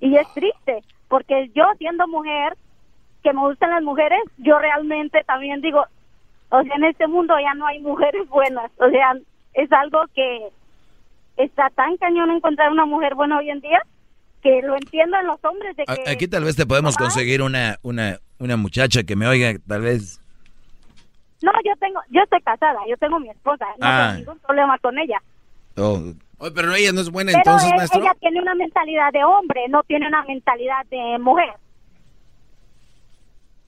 Y es triste, porque yo siendo mujer, que me gustan las mujeres, yo realmente también digo, o sea, en este mundo ya no hay mujeres buenas, o sea, es algo que está tan cañón encontrar una mujer buena hoy en día que lo entiendan los hombres de que aquí tal vez te podemos conseguir una una una muchacha que me oiga tal vez. No yo tengo yo estoy casada yo tengo mi esposa no Ah. tengo ningún problema con ella. Oh, Oye, pero ella no es buena pero entonces, él- maestro. ella tiene una mentalidad de hombre no tiene una mentalidad de mujer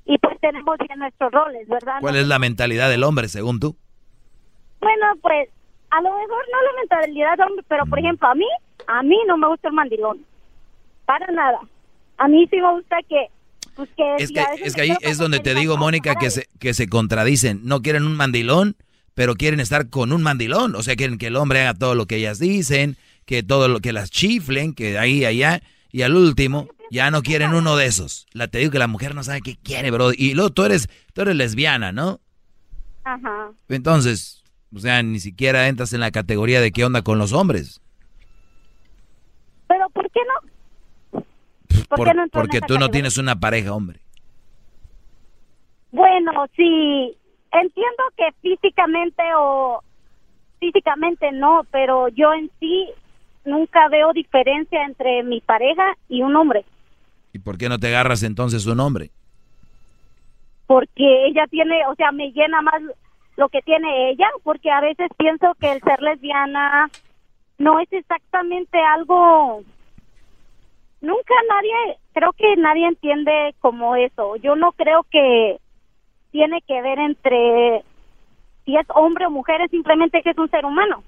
y pues tenemos bien nuestros roles verdad ¿Cuál es la mentalidad del hombre según tú? Bueno, pues a lo mejor no la mentalidad de hombre, pero por ejemplo, a mí, a mí no me gusta el mandilón. Para nada. A mí sí me gusta que, pues que... Es si que, es que ahí es donde te digo, Mónica, que se, que se contradicen. No quieren un mandilón, pero quieren estar con un mandilón. O sea, quieren que el hombre haga todo lo que ellas dicen, que todo lo que las chiflen, que ahí, allá. Y al último, ya no quieren uno de esos. La te digo que la mujer no sabe qué quiere, bro. Y luego tú eres, tú eres lesbiana, ¿no? Ajá. Entonces, o sea, ni siquiera entras en la categoría de qué onda con los hombres. Pero ¿por qué no? ¿Por Por- qué no porque tú no tienes una pareja, hombre. Bueno, sí, entiendo que físicamente o físicamente no, pero yo en sí nunca veo diferencia entre mi pareja y un hombre, ¿Y por qué no te agarras entonces un hombre? porque ella tiene, o sea, me llena más lo que tiene ella, porque a veces pienso que el ser lesbiana no es exactamente algo nunca nadie creo que nadie entiende como eso. Yo no creo que tiene que ver entre si es hombre o mujer, es simplemente que es un ser humano.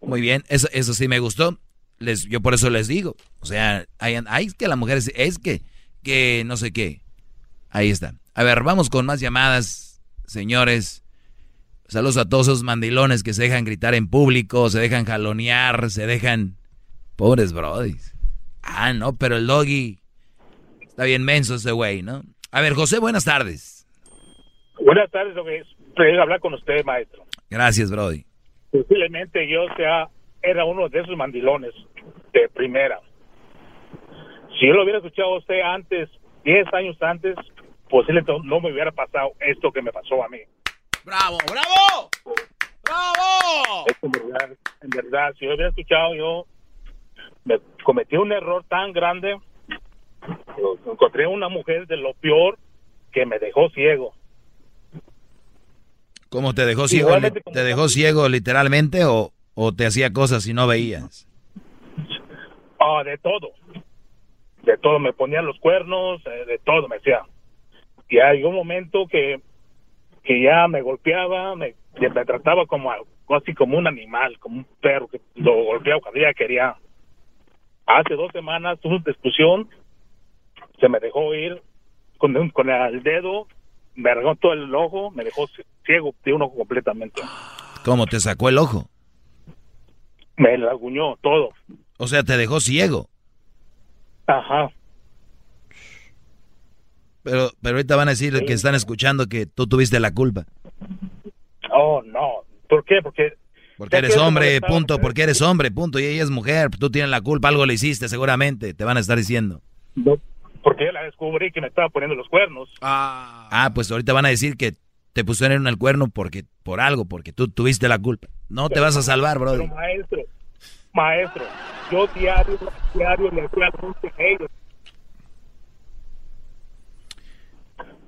Muy bien, eso, eso sí me gustó. Les, yo por eso les digo. O sea, hay, hay que la mujer es, que, que no sé qué. Ahí está. A ver, vamos con más llamadas, señores. Saludos a todos esos mandilones que se dejan gritar en público, se dejan jalonear, se dejan... Pobres brodis. Ah, no, pero el doggy... Está bien menso ese güey, ¿no? A ver, José, buenas tardes. Buenas tardes, lo que es placer hablar con usted, maestro. Gracias, brody. Posiblemente yo sea, era uno de esos mandilones de primera. Si yo lo hubiera escuchado a usted antes, 10 años antes, posiblemente no me hubiera pasado esto que me pasó a mí. ¡Bravo, bravo! ¡Bravo! Es que en verdad, en verdad, si yo hubiera escuchado, yo me cometí un error tan grande. Encontré una mujer de lo peor que me dejó ciego. ¿Cómo te dejó ciego? Igualmente ¿Te dejó ciego literalmente o, o te hacía cosas y no veías? Ah, de todo. De todo. Me ponía los cuernos, eh, de todo me hacía. Y hay un momento que, que ya me golpeaba, me, me trataba como así como un animal, como un perro que lo golpeaba cuando ella quería. Hace dos semanas tuve una discusión, se me dejó ir con, un- con el dedo, me arrancó todo el ojo, me dejó ciego de un ojo completamente. ¿Cómo te sacó el ojo? Me laguñó todo. O sea, te dejó ciego. Ajá. Pero, pero ahorita van a decir que están escuchando que tú tuviste la culpa. Oh, no. ¿Por qué? Porque Porque eres hombre, punto. Porque eres hombre, punto. Y ella es mujer. Tú tienes la culpa. Algo le hiciste seguramente. Te van a estar diciendo. Porque la descubrí que me estaba poniendo los cuernos. Ah, pues ahorita van a decir que te pusieron el cuerno porque por algo, porque tú tuviste la culpa. No te vas a salvar, Pero brother. maestro, maestro, yo diario, diario le hacía anuncio a ellos.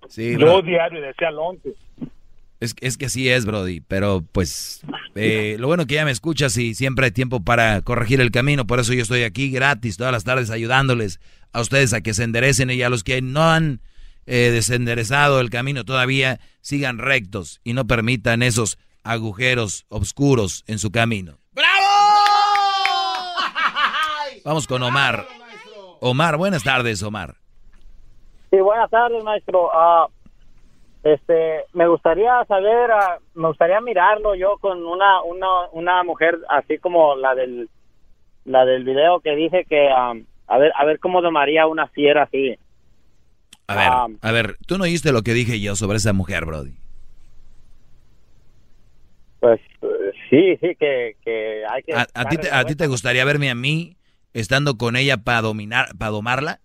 Sí, Yo bro. diario decía al 11. Es, es que sí es, Brody, pero pues eh, lo bueno que ya me escuchas y siempre hay tiempo para corregir el camino, por eso yo estoy aquí gratis todas las tardes ayudándoles a ustedes a que se enderecen y a los que no han eh, desenderezado el camino todavía sigan rectos y no permitan esos agujeros oscuros en su camino. (laughs) Vamos con Omar. Omar, buenas tardes, Omar. Sí, buenas tardes, maestro. Ah, este, me gustaría saber, ah, me gustaría mirarlo yo con una, una, una mujer así como la del, la del video que dije que, ah, a ver, a ver cómo domaría una fiera así. A ver, Ah. a ver, tú no oíste lo que dije yo sobre esa mujer, Brody. Pues sí, sí, que, que hay que. ¿A, a ti te, a ti te gustaría verme a mí estando con ella para dominar, para domarla?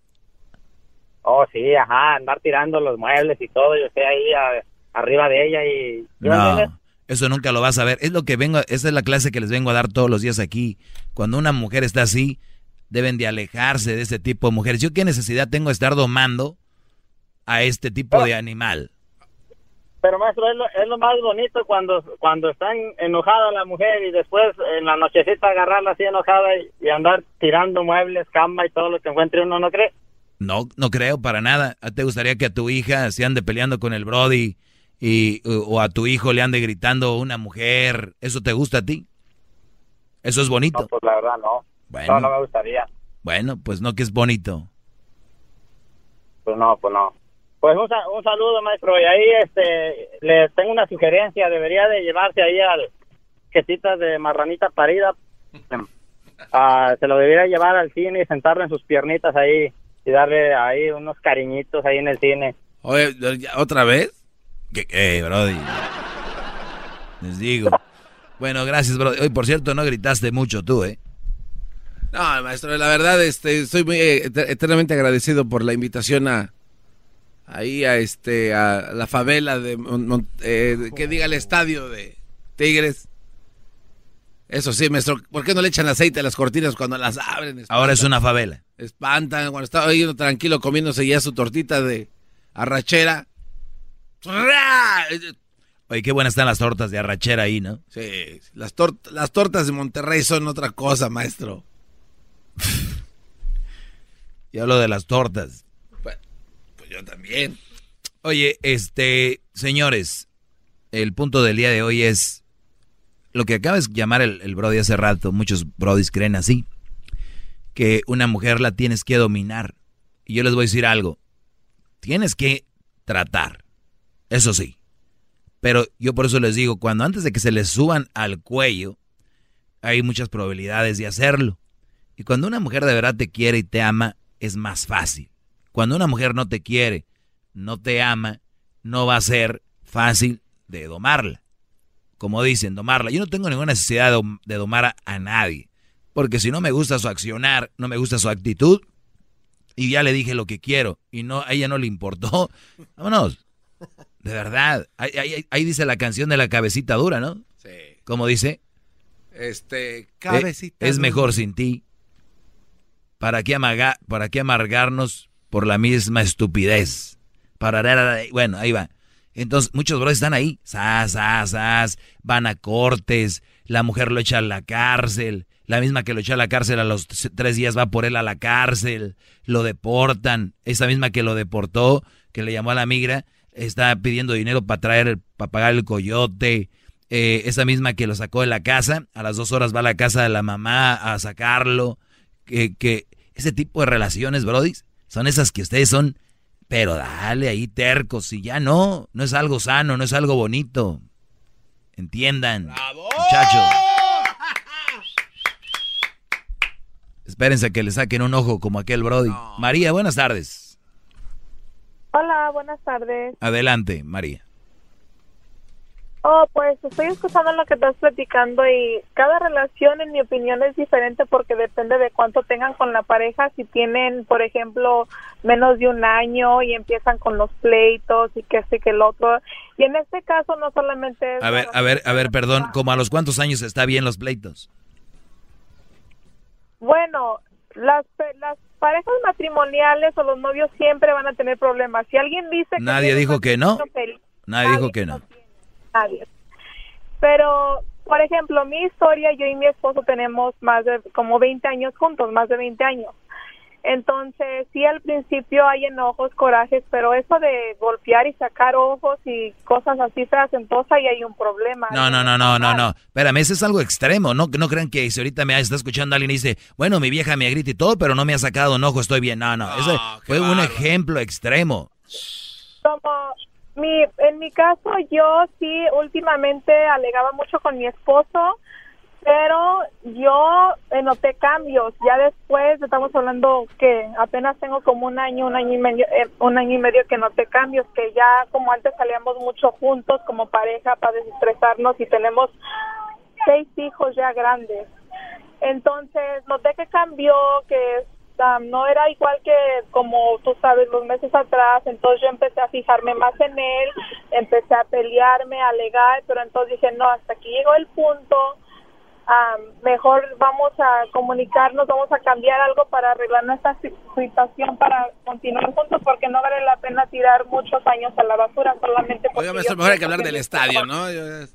Oh, sí, ajá, andar tirando los muebles y todo, yo estoy ahí a- arriba de ella y... No, eso nunca lo vas a ver. Es lo que vengo, esa es la clase que les vengo a dar todos los días aquí. Cuando una mujer está así, deben de alejarse de ese tipo de mujeres. Yo qué necesidad tengo de estar domando a este tipo de animal. Pero maestro, es lo, es lo más bonito cuando cuando están enojada la mujer y después en la nochecita agarrarla así enojada y, y andar tirando muebles, cama y todo lo que encuentre uno, ¿no cree? No, no creo para nada. ¿A ¿Te gustaría que a tu hija se ande peleando con el Brody y, o a tu hijo le ande gritando una mujer? ¿Eso te gusta a ti? Eso es bonito. No, pues la verdad no. Bueno. No, no me gustaría. Bueno, pues no que es bonito. Pues no, pues no. Pues un, sa- un saludo, maestro. Y ahí este, le tengo una sugerencia. Debería de llevarse ahí al quesita de marranita parida. (laughs) Ah, se lo debería llevar al cine y sentarlo en sus piernitas ahí y darle ahí unos cariñitos ahí en el cine. Oye, ¿ya- ¿otra vez? ¿Qué, qué, Brody? Les digo. Bueno, gracias, Brody. Hoy, por cierto, no gritaste mucho tú, ¿eh? No, maestro, la verdad, este, estoy muy eh, eter- eternamente agradecido por la invitación a ahí a este a la favela de, eh, de- que diga el estadio de Tigres. Eso sí, maestro, ¿por qué no le echan aceite a las cortinas cuando las abren? Ahora es una favela. Espantan cuando estaba ahí uno tranquilo comiéndose ya su tortita de arrachera. ¡Ra! Oye, qué buenas están las tortas de arrachera ahí, ¿no? Sí, las, tor- las tortas de Monterrey son otra cosa, maestro. Y hablo de las tortas. Pues yo también. Oye, este, señores, el punto del día de hoy es lo que acaba de llamar el, el Brody hace rato. Muchos Brodis creen así, que una mujer la tienes que dominar. Y yo les voy a decir algo, tienes que tratar, eso sí. Pero yo por eso les digo, cuando antes de que se les suban al cuello, hay muchas probabilidades de hacerlo. Y cuando una mujer de verdad te quiere y te ama, es más fácil. Cuando una mujer no te quiere, no te ama, no va a ser fácil de domarla. Como dicen, domarla. Yo no tengo ninguna necesidad de, dom- de domar a, a nadie. Porque si no me gusta su accionar, no me gusta su actitud, y ya le dije lo que quiero, y no, a ella no le importó, (laughs) vámonos. De verdad. Ahí, ahí- ahí dice la canción de la cabecita dura, ¿no? Sí. Como dice, Este, eh, cabecita. es dura. mejor sin ti. ¿Para qué, amaga- ¿Para qué amargarnos por la misma estupidez? Para, bueno, ahí va. Entonces, muchos brothers están ahí. Sas, sas, sas. Van a cortes. La mujer lo echa a la cárcel. La misma que lo echa a la cárcel a los tres días va por él a la cárcel. Lo deportan. Esa misma que lo deportó, que le llamó a la migra, está pidiendo dinero para traer, para pagar el coyote. Eh, esa misma que lo sacó de la casa, a las dos horas va a la casa de la mamá a sacarlo. Que, que ese tipo de relaciones, Brody, son esas que ustedes son, pero dale ahí tercos y ya no, no es algo sano, no es algo bonito. Entiendan, muchachos. Espérense a que le saquen un ojo como aquel Brody. María, buenas tardes. Hola, buenas tardes. Adelante, María. Oh, pues estoy escuchando lo que estás platicando y cada relación, en mi opinión, es diferente porque depende de cuánto tengan con la pareja. Si tienen, por ejemplo, menos de un año y empiezan con los pleitos y que este que el otro. Y en este caso no solamente es A ver, a ver, a ver, perdón, ¿como a los cuántos años está bien los pleitos? Bueno, las, las parejas matrimoniales o los novios siempre van a tener problemas. Si alguien dice que Nadie tiene dijo que no. Nadie dijo que no. Nadie. Pero, por ejemplo, mi historia, yo y mi esposo tenemos más de como 20 años juntos, más de 20 años. Entonces, sí, al principio hay enojos, corajes, pero eso de golpear y sacar ojos y cosas así feas, entonces ahí hay un problema. No, no, no, no, no, no. Espérame, eso es algo extremo. No, no crean que si ahorita me está escuchando alguien y dice, bueno, mi vieja me grita y todo, pero no me ha sacado un ojo, estoy bien. No, no, ese fue un ejemplo extremo. Como mi, en mi caso, yo sí últimamente alegaba mucho con mi esposo, pero yo eh, noté cambios. Ya después, estamos hablando que apenas tengo como un año, un año y medio, eh, un año y medio que noté cambios, que ya como antes salíamos mucho juntos como pareja para desestresarnos y tenemos seis hijos ya grandes. Entonces noté que cambió, que um, no era igual que como tú sabes los meses atrás, entonces yo empecé a fijarme más en él, empecé a pelearme, a alegar, pero entonces dije, no, hasta aquí llegó el punto, um, mejor vamos a comunicarnos, vamos a cambiar algo para arreglar nuestra si- situación, para continuar juntos, porque no vale la pena tirar muchos años a la basura solamente porque maestro, mejor hay que hablar del estadio, ¿no? Yo-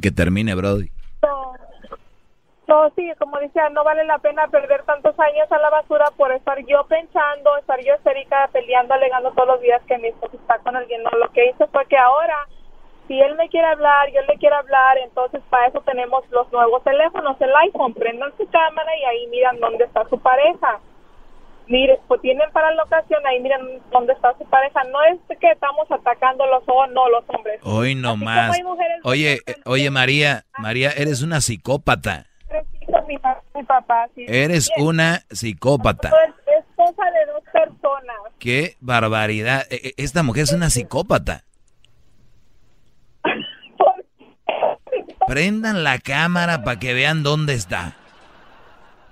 que termine, Brody. No, sí, como decía, no vale la pena perder tantos años a la basura por estar yo pensando, estar yo histérica, peleando, alegando todos los días que mi esposo está con alguien. No, lo que hice fue que ahora, si él me quiere hablar, yo le quiero hablar, entonces para eso tenemos los nuevos teléfonos, el iPhone, prendan su cámara y ahí miran dónde está su pareja. Mire, pues tienen para la ocasión, ahí miran dónde está su pareja. No es que estamos atacando los o no los hombres. Hoy no más. Oye, oye, María, María, eres una psicópata. Mi, pa- mi papá. sí. Eres Bien. una psicópata. Soy esposa de dos personas. Qué barbaridad. Eh, eh, Esta mujer es una psicópata. (laughs) Prendan la cámara para que vean dónde está.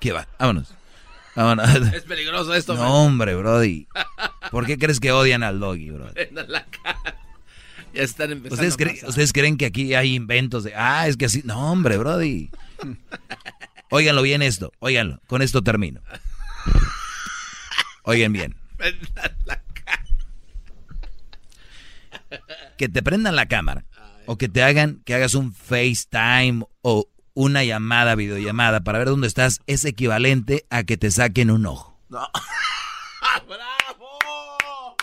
¿Qué va? Vámonos. Vámonos. (laughs) Es peligroso esto, No, hombre, Brody. (laughs) ¿Por qué crees que odian al doggy, Brody? Prendan la cara. Ya están empezando. ¿Ustedes, a creen- pasar. ¿Ustedes creen que aquí hay inventos de, ah, es que así? No, hombre, Brody. Óiganlo bien esto, óiganlo. Con esto termino. Oigan bien. Prendan la Que te prendan la cámara o que te hagan que hagas un FaceTime o una llamada, videollamada para ver dónde estás es equivalente a que te saquen un ojo. No. (laughs)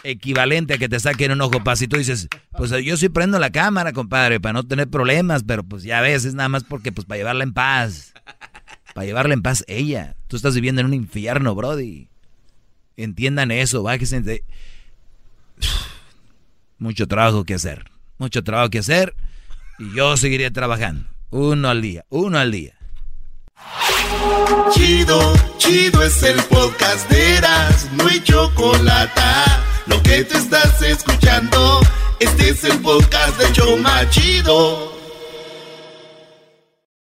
Equivalente a que te saquen un ojo, paz. Y tú dices, pues yo sí prendo la cámara, compadre, para no tener problemas, pero pues ya ves, es nada más porque pues para llevarla en paz. Para llevarla en paz ella. Tú estás viviendo en un infierno, Brody. Entiendan eso, bájense de... (sighs) Mucho trabajo que hacer. Mucho trabajo que hacer. Y yo seguiré trabajando. Uno al día, uno al día. Chido, chido es el podcast de Eras, no hay chocolate. Lo que te estás escuchando, este es el podcast de Choma Chido.